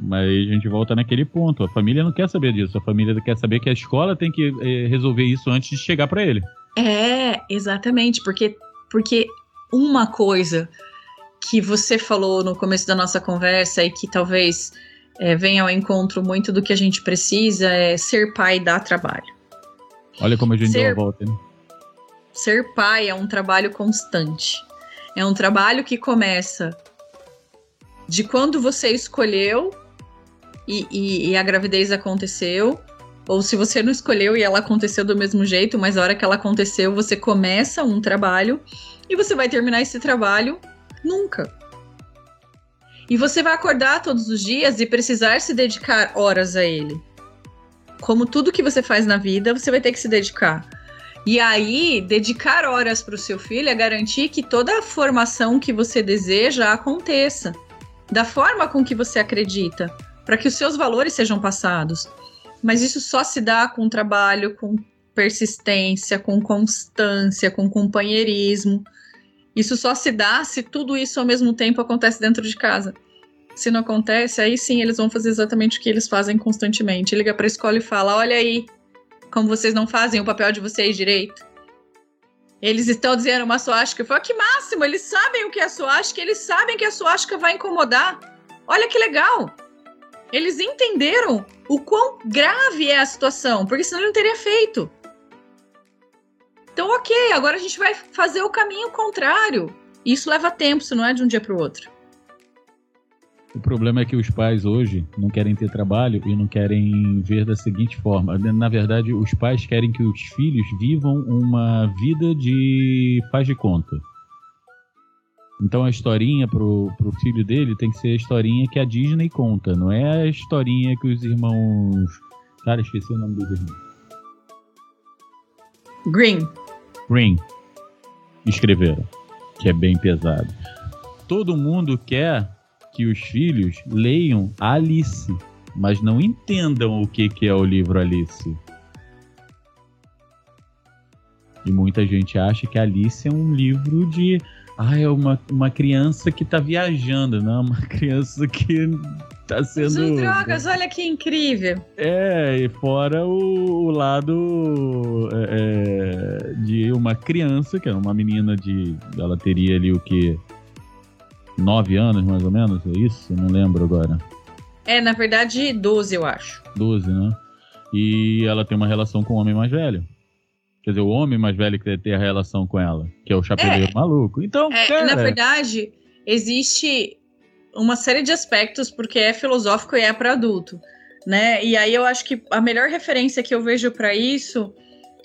Mas a gente volta naquele ponto. A família não quer saber disso. A família quer saber que a escola tem que eh, resolver isso antes de chegar para ele. É, exatamente. Porque, porque uma coisa que você falou no começo da nossa conversa e que talvez é, venha ao encontro muito do que a gente precisa é ser pai dá trabalho. Olha como a gente ser, deu a volta, né? Ser pai é um trabalho constante. É um trabalho que começa de quando você escolheu e, e, e, a gravidez aconteceu, ou se você não escolheu e ela aconteceu do mesmo jeito, mas a hora que ela aconteceu, você começa um trabalho e você vai terminar esse trabalho nunca. E você vai acordar todos os dias e precisar se dedicar horas a ele. Como tudo que você faz na vida, você vai ter que se dedicar. E aí, dedicar horas para o seu filho é garantir que toda a formação que você deseja aconteça, da forma com que você acredita, para que os seus valores sejam passados. Mas isso só se dá com trabalho, com persistência, com constância, com companheirismo. Isso só se dá se tudo isso ao mesmo tempo acontece dentro de casa. Se não acontece, aí sim eles vão fazer exatamente o que eles fazem constantemente. Liga para a escola e fala: Olha aí, como vocês não fazem o papel de vocês direito. Eles estão dizendo uma suástica. Fala que máximo, eles sabem o que é suástica, eles sabem que a suástica vai incomodar. Olha que legal. Eles entenderam o quão grave é a situação, porque senão ele não teria feito. Então, ok, agora a gente vai fazer o caminho contrário. Isso leva tempo, isso não é de um dia para o outro. O problema é que os pais hoje não querem ter trabalho e não querem ver da seguinte forma. Na verdade, os pais querem que os filhos vivam uma vida de faz de conta. Então a historinha pro, pro filho dele tem que ser a historinha que a Disney conta, não é a historinha que os irmãos. Cara, esqueci o nome dos irmãos. Green. Green escreveram, que é bem pesado. Todo mundo quer que os filhos leiam Alice, mas não entendam o que, que é o livro Alice. E muita gente acha que Alice é um livro de. Ah, é uma, uma criança que está viajando, não, uma criança que tá sendo. Usando drogas, olha que incrível. É, e fora o, o lado é, é, de uma criança, que é uma menina de. Ela teria ali o que? Nove anos, mais ou menos, é isso? Não lembro agora. É, na verdade, 12, eu acho. 12, né? E ela tem uma relação com o homem mais velho. Quer dizer, o homem mais velho que ter a relação com ela, que é o chapeleiro é, maluco. Então, é, cara... Na verdade, existe uma série de aspectos, porque é filosófico e é para adulto, né? E aí eu acho que a melhor referência que eu vejo para isso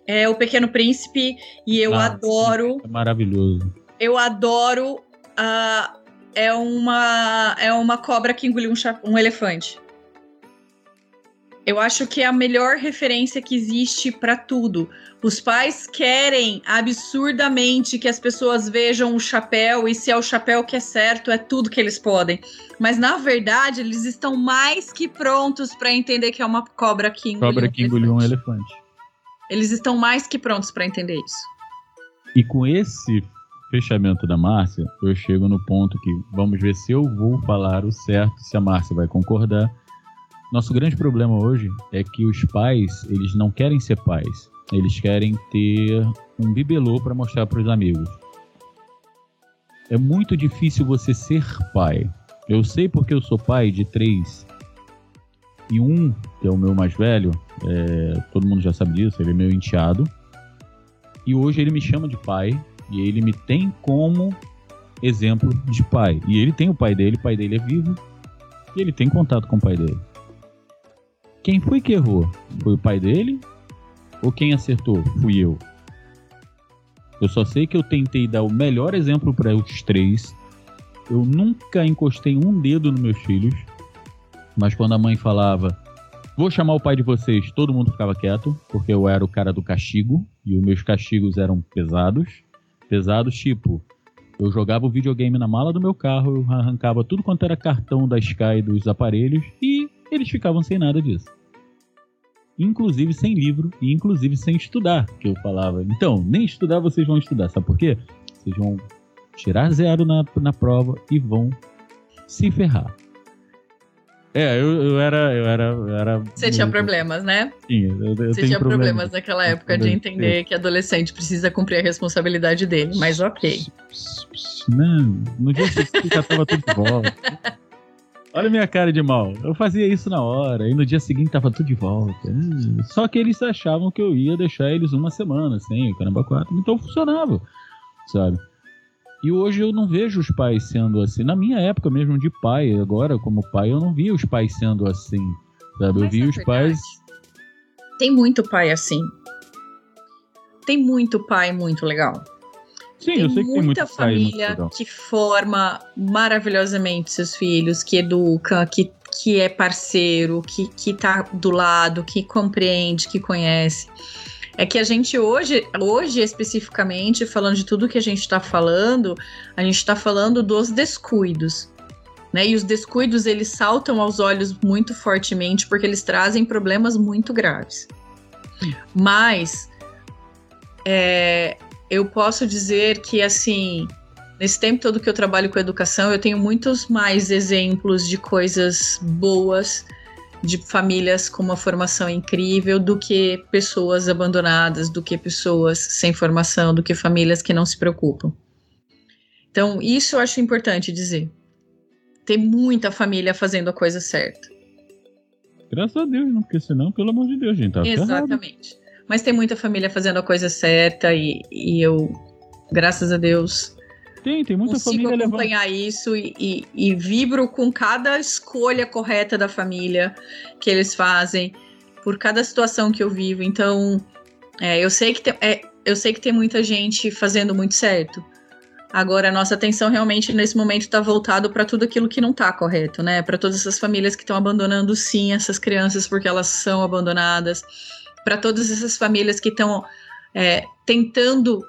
é o Pequeno Príncipe, e eu ah, adoro. É maravilhoso. Eu adoro a. É uma, é uma cobra que engoliu um, um elefante. Eu acho que é a melhor referência que existe para tudo. Os pais querem absurdamente que as pessoas vejam o chapéu e se é o chapéu que é certo, é tudo que eles podem. Mas na verdade, eles estão mais que prontos para entender que é uma cobra que engoliu, cobra que engoliu um elefante. Eles estão mais que prontos para entender isso. E com esse fechamento da Márcia, eu chego no ponto que vamos ver se eu vou falar o certo, se a Márcia vai concordar. Nosso grande problema hoje é que os pais, eles não querem ser pais eles querem ter um bibelô para mostrar para os amigos. É muito difícil você ser pai. Eu sei porque eu sou pai de três. E um, que é o meu mais velho, é, todo mundo já sabe disso, ele é meu enteado. E hoje ele me chama de pai e ele me tem como exemplo de pai. E ele tem o pai dele, o pai dele é vivo e ele tem contato com o pai dele. Quem foi que errou? Foi o pai dele ou quem acertou? Fui eu. Eu só sei que eu tentei dar o melhor exemplo para os três. Eu nunca encostei um dedo nos meus filhos. Mas quando a mãe falava, vou chamar o pai de vocês, todo mundo ficava quieto, porque eu era o cara do castigo. E os meus castigos eram pesados. Pesados, tipo, Eu jogava o videogame na mala do meu carro, eu arrancava tudo quanto era cartão da Sky dos aparelhos e eles ficavam sem nada disso. Inclusive sem livro e inclusive sem estudar, que eu falava. Então, nem estudar vocês vão estudar, sabe por quê? Vocês vão tirar zero na, na prova e vão se ferrar. É, eu, eu era. Eu era, eu era Você tinha problemas, né? Sim, eu, eu Você tinha problemas naquela época de entender que adolescente precisa cumprir a responsabilidade dele, mas ok. Não, no dia seguinte já tava tudo de volta. Olha a minha cara de mal. Eu fazia isso na hora, e no dia seguinte tava tudo de volta. Só que eles achavam que eu ia deixar eles uma semana sem o Caramba 4, então funcionava, sabe? E hoje eu não vejo os pais sendo assim. Na minha época mesmo de pai, agora como pai, eu não via os pais sendo assim. Sabe? eu vi os verdade, pais. Tem muito pai assim. Tem muito pai muito legal. Sim, tem eu sei que tem muita família que forma maravilhosamente seus filhos, que educa, que, que é parceiro, que, que tá do lado, que compreende, que conhece. É que a gente hoje, hoje especificamente, falando de tudo que a gente está falando, a gente está falando dos descuidos. Né? E os descuidos eles saltam aos olhos muito fortemente porque eles trazem problemas muito graves. Mas é, eu posso dizer que assim, nesse tempo todo que eu trabalho com educação, eu tenho muitos mais exemplos de coisas boas de famílias com uma formação incrível do que pessoas abandonadas, do que pessoas sem formação, do que famílias que não se preocupam. Então, isso eu acho importante dizer. Tem muita família fazendo a coisa certa. Graças a Deus, não, porque senão, pelo amor de Deus, gente, tá Exatamente. Ferrado. Mas tem muita família fazendo a coisa certa e, e eu, graças a Deus, tem, tem muita consigo família acompanhar levando... isso e, e, e, vibro com cada escolha correta da família que eles fazem, por cada situação que eu vivo. Então, é, eu, sei que tem, é, eu sei que tem muita gente fazendo muito certo. Agora, nossa atenção realmente nesse momento está voltado para tudo aquilo que não está correto, né? Para todas essas famílias que estão abandonando, sim, essas crianças porque elas são abandonadas. Para todas essas famílias que estão é, tentando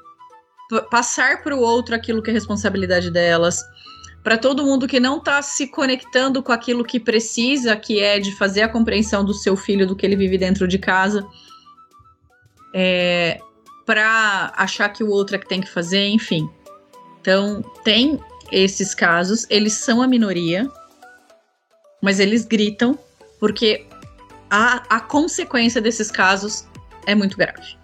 passar para o outro aquilo que é responsabilidade delas. Para todo mundo que não está se conectando com aquilo que precisa, que é de fazer a compreensão do seu filho, do que ele vive dentro de casa, é, para achar que o outro é que tem que fazer, enfim. Então, tem esses casos, eles são a minoria, mas eles gritam porque a, a consequência desses casos é muito grave.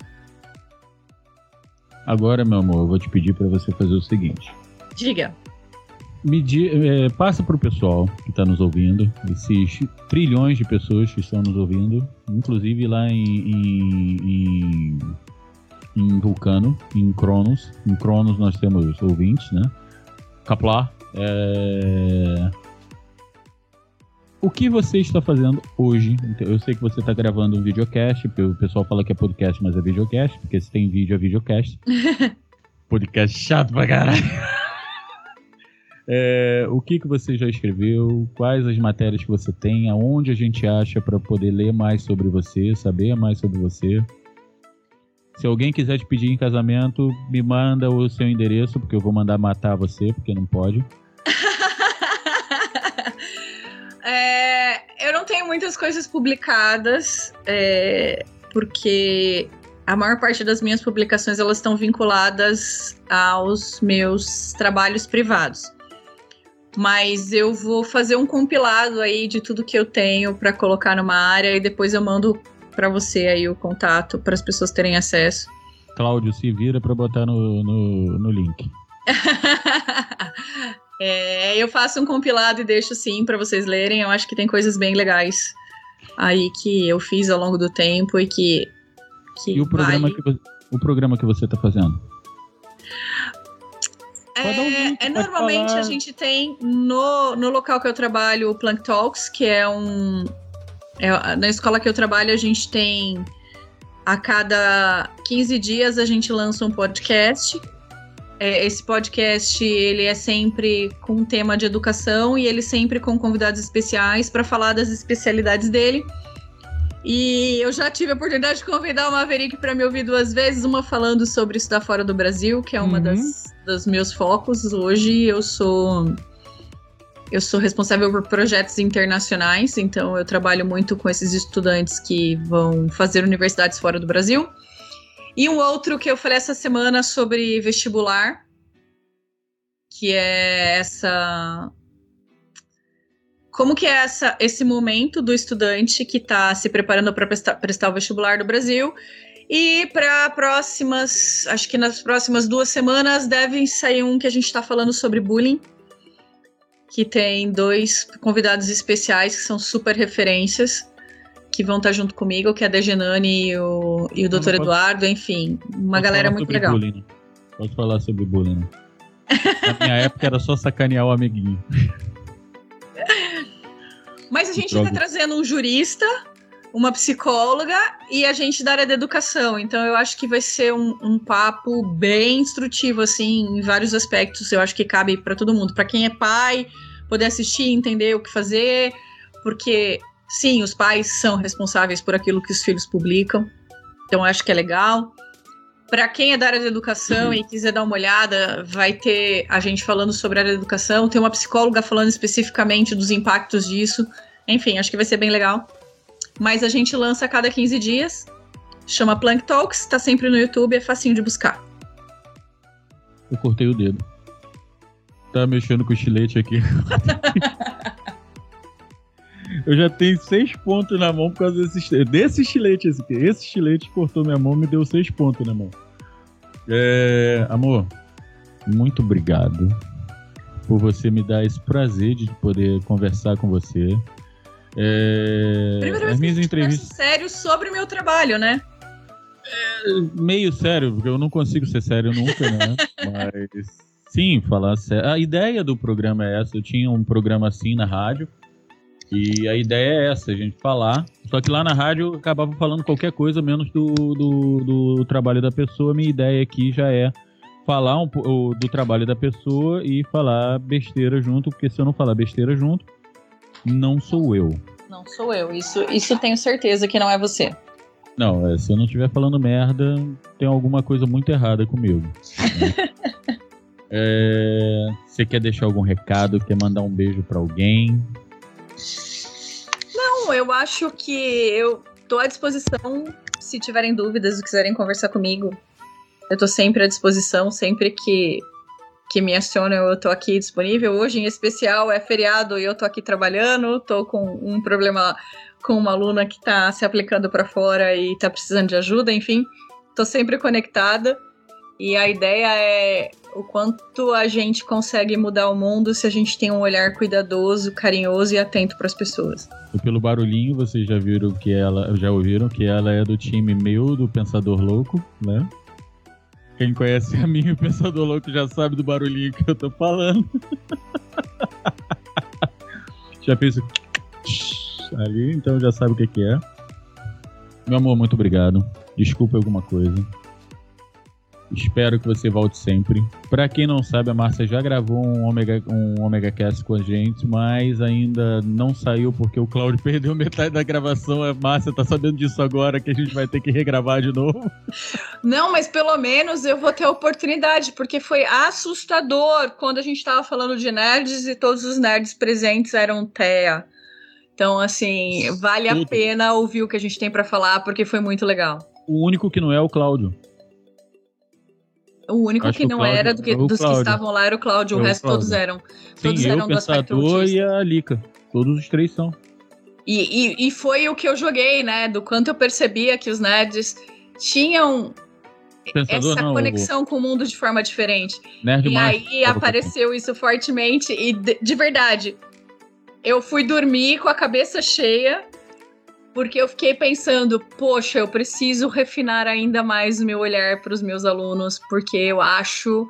Agora, meu amor, eu vou te pedir para você fazer o seguinte. Diga. Medir, é, passa para o pessoal que está nos ouvindo, esses trilhões de pessoas que estão nos ouvindo, inclusive lá em, em, em, em Vulcano, em Cronos. Em Cronos nós temos ouvintes, né? Kaplar, é, o que você está fazendo hoje? Eu sei que você está gravando um videocast, o pessoal fala que é podcast, mas é videocast, porque se tem vídeo é videocast. podcast chato pra caralho. É, o que, que você já escreveu? Quais as matérias que você tem? Aonde a gente acha para poder ler mais sobre você, saber mais sobre você? Se alguém quiser te pedir em casamento, me manda o seu endereço, porque eu vou mandar matar você, porque não pode. É, eu não tenho muitas coisas publicadas, é, porque a maior parte das minhas publicações elas estão vinculadas aos meus trabalhos privados. Mas eu vou fazer um compilado aí de tudo que eu tenho para colocar numa área e depois eu mando para você aí o contato para as pessoas terem acesso. Cláudio, se vira para botar no, no, no link. É, eu faço um compilado e deixo sim para vocês lerem. Eu acho que tem coisas bem legais aí que eu fiz ao longo do tempo e que. que e o programa, vale. que, o programa que você está fazendo? É, um é normalmente falar. a gente tem no, no local que eu trabalho o Plank Talks, que é um. É, na escola que eu trabalho, a gente tem. A cada 15 dias a gente lança um podcast é, esse podcast ele é sempre com um tema de educação e ele sempre com convidados especiais para falar das especialidades dele. E eu já tive a oportunidade de convidar o Maverick para me ouvir duas vezes, uma falando sobre estudar fora do Brasil, que é uma uhum. das dos meus focos. Hoje eu sou eu sou responsável por projetos internacionais, então eu trabalho muito com esses estudantes que vão fazer universidades fora do Brasil. E um outro que eu falei essa semana sobre vestibular, que é essa como que é essa, esse momento do estudante que está se preparando para prestar, prestar, o vestibular do Brasil. E para próximas, acho que nas próximas duas semanas devem sair um que a gente está falando sobre bullying, que tem dois convidados especiais que são super referências, que vão estar tá junto comigo, que é a Degenani e o, e o Dr. Eduardo, enfim, uma galera muito legal. Bullying. Né? Posso falar sobre bullying. Né? Na minha época era só sacanear o amiguinho. Mas a gente está trazendo um jurista, uma psicóloga e a gente da área da educação. Então eu acho que vai ser um, um papo bem instrutivo, assim, em vários aspectos. Eu acho que cabe para todo mundo. Para quem é pai, poder assistir, entender o que fazer, porque sim, os pais são responsáveis por aquilo que os filhos publicam. Então acho que é legal. Para quem é da área da educação uhum. e quiser dar uma olhada, vai ter a gente falando sobre a área da educação, tem uma psicóloga falando especificamente dos impactos disso. Enfim, acho que vai ser bem legal. Mas a gente lança a cada 15 dias. Chama Plank Talks, tá sempre no YouTube, é facinho de buscar. Eu cortei o dedo. Tá mexendo com o estilete aqui. Eu já tenho seis pontos na mão por causa desse, desse estilete. Esse, esse estilete cortou minha mão e me deu seis pontos na mão. É, amor, muito obrigado por você me dar esse prazer de poder conversar com você. É, Primeira vez minhas entrevistas sério sobre o meu trabalho, né? É, meio sério, porque eu não consigo ser sério nunca, né? Mas sim, falar sério. A ideia do programa é essa. Eu tinha um programa assim na rádio. E a ideia é essa, a gente falar. Só que lá na rádio eu acabava falando qualquer coisa menos do, do, do trabalho da pessoa. Minha ideia aqui já é falar um, do trabalho da pessoa e falar besteira junto, porque se eu não falar besteira junto, não sou eu. Não sou eu. Isso, isso tenho certeza que não é você. Não, é, se eu não estiver falando merda, tem alguma coisa muito errada comigo. Né? é, você quer deixar algum recado? Quer mandar um beijo para alguém? Não, eu acho que eu tô à disposição. Se tiverem dúvidas ou quiserem conversar comigo, eu tô sempre à disposição, sempre que que me acionam, eu tô aqui disponível. Hoje, em especial, é feriado e eu tô aqui trabalhando, tô com um problema com uma aluna que tá se aplicando para fora e tá precisando de ajuda, enfim, tô sempre conectada. E a ideia é o quanto a gente consegue mudar o mundo se a gente tem um olhar cuidadoso, carinhoso e atento para as pessoas. E pelo barulhinho, vocês já viram que ela, já ouviram que ela é do time meu do Pensador Louco, né? Quem conhece a mim, o Pensador Louco, já sabe do barulhinho que eu tô falando. já fez ali, então já sabe o que, que é. Meu amor, muito obrigado. Desculpa alguma coisa. Espero que você volte sempre. Para quem não sabe, a Márcia já gravou um Omega, um Omega Cast com a gente, mas ainda não saiu porque o Claudio perdeu metade da gravação. A Márcia tá sabendo disso agora, que a gente vai ter que regravar de novo. Não, mas pelo menos eu vou ter a oportunidade, porque foi assustador quando a gente tava falando de nerds e todos os nerds presentes eram TEA. Então, assim, vale a pena ouvir o que a gente tem para falar, porque foi muito legal. O único que não é o Cláudio. O único Acho que não Cláudio, era do que, dos que estavam lá era o Cláudio, o resto todos eram. Sim, todos eu, eram do Pensador e a Lika. Todos os três são. E, e, e, foi o que eu joguei, né? Do quanto eu percebia que os nerds tinham Pensador, essa não, conexão com o mundo de forma diferente. Nerd e aí apareceu isso fortemente e de, de verdade. Eu fui dormir com a cabeça cheia porque eu fiquei pensando, poxa, eu preciso refinar ainda mais o meu olhar para os meus alunos, porque eu acho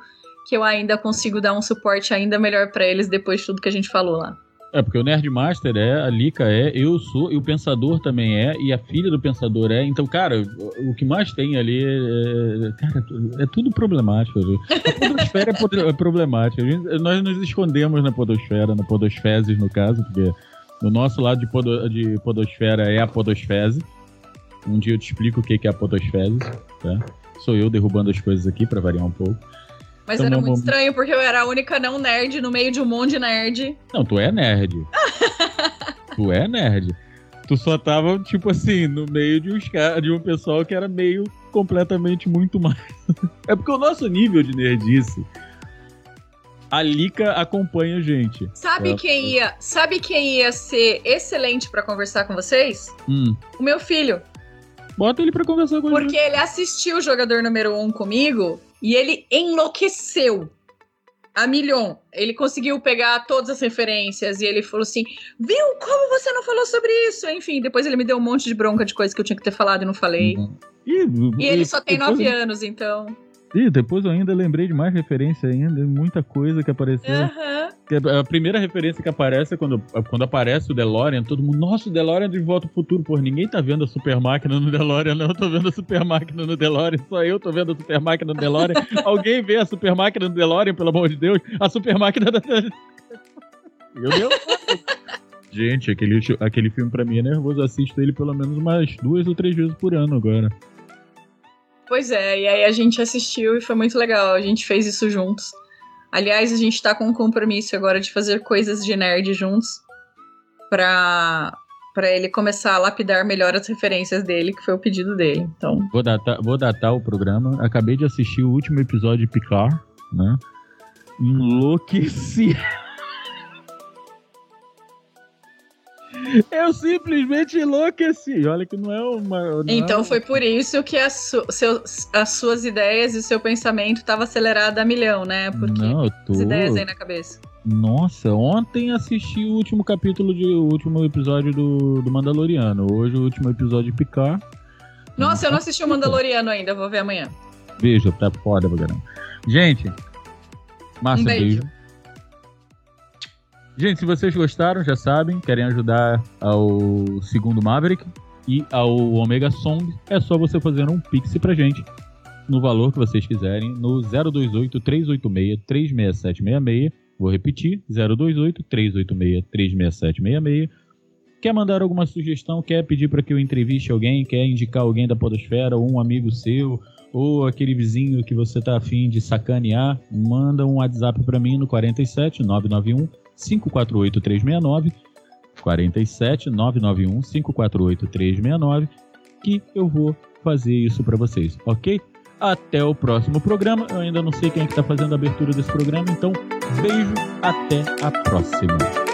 que eu ainda consigo dar um suporte ainda melhor para eles depois de tudo que a gente falou lá. É, porque o Nerdmaster é, a Lika é, eu sou, e o Pensador também é, e a filha do Pensador é. Então, cara, o, que mais tem ali é, é cara, é tudo problemático. A podosfera é, é problemática. Gente, nós nos escondemos na podosfera, na podosfezes, no caso, porque o nosso lado de, podo, de podosfera é a podosfese, Um dia eu te explico o que é a podosfese, tá? Sou eu derrubando as coisas aqui para variar um pouco. Mas então, era muito estranho, porque eu era a única não nerd no meio de um monte de nerd. Não, tu é nerd. tu é nerd. Tu só tava, tipo assim, no meio de, uns, de um pessoal que era meio completamente muito mais. é porque o nosso nível de nerdice. A Lika acompanha a gente. Sabe é. quem ia, sabe quem ia ser excelente para conversar com vocês? Hum. O meu filho. Bota ele para conversar com Porque ele assistiu o jogador número um comigo e ele enlouqueceu. A milhão. Ele conseguiu pegar todas as referências e ele falou assim: Viu? Como você não falou sobre isso? Enfim, depois ele me deu um monte de bronca de coisa que eu tinha que ter falado e não falei. Uhum. E, e, ele só tem nove anos, então. E depois eu ainda lembrei de mais referência ainda, muita coisa que apareceu. Uhum. A primeira referência que aparece é quando, quando aparece o DeLorean, todo mundo, nossa, o DeLorean de Volta ao Futuro. Pô, ninguém tá vendo a super máquina no DeLorean, não. Eu tô vendo a super máquina no DeLorean, só eu tô vendo a super máquina no DeLorean. Alguém vê a super máquina no DeLorean, pelo amor de Deus? A super máquina da. Meu Deus. Gente, aquele, aquele filme pra mim é nervoso. Eu assisto ele pelo menos umas duas ou três vezes por ano agora. Pois é, e aí a gente assistiu e foi muito legal. A gente fez isso juntos. Aliás, a gente tá com um compromisso agora de fazer coisas de nerd juntos pra, pra ele começar a lapidar melhor as referências dele, que foi o pedido dele. Então. Vou datar, vou datar o programa. Acabei de assistir o último episódio de Picard, né? Enlouqueci. Eu simplesmente enlouqueci. Olha que não é uma. Não então é foi por isso que as, su as suas ideias e seu pensamento estava acelerado a milhão, né? Porque não, eu tô... as ideias aí na cabeça. Nossa, ontem assisti o último capítulo de o último episódio do, do Mandaloriano. Hoje o último episódio de Picard. Nossa, eu não assisti o Mandaloriano ainda, vou ver amanhã. Beijo, tá foda caramba. Gente, massa, um beijo. beijo. Gente, se vocês gostaram, já sabem, querem ajudar ao segundo Maverick e ao Omega Song, é só você fazer um pix pra gente no valor que vocês quiserem no 028 386 36766. Vou repetir, 028 386 36766. Quer mandar alguma sugestão, quer pedir para que eu entreviste alguém, quer indicar alguém da podosfera ou um amigo seu, ou aquele vizinho que você tá afim de sacanear, manda um WhatsApp para mim no 47 991 548 369 47 991 548 369 que eu vou fazer isso para vocês, ok? Até o próximo programa. Eu ainda não sei quem é que tá fazendo a abertura desse programa, então beijo, até a próxima.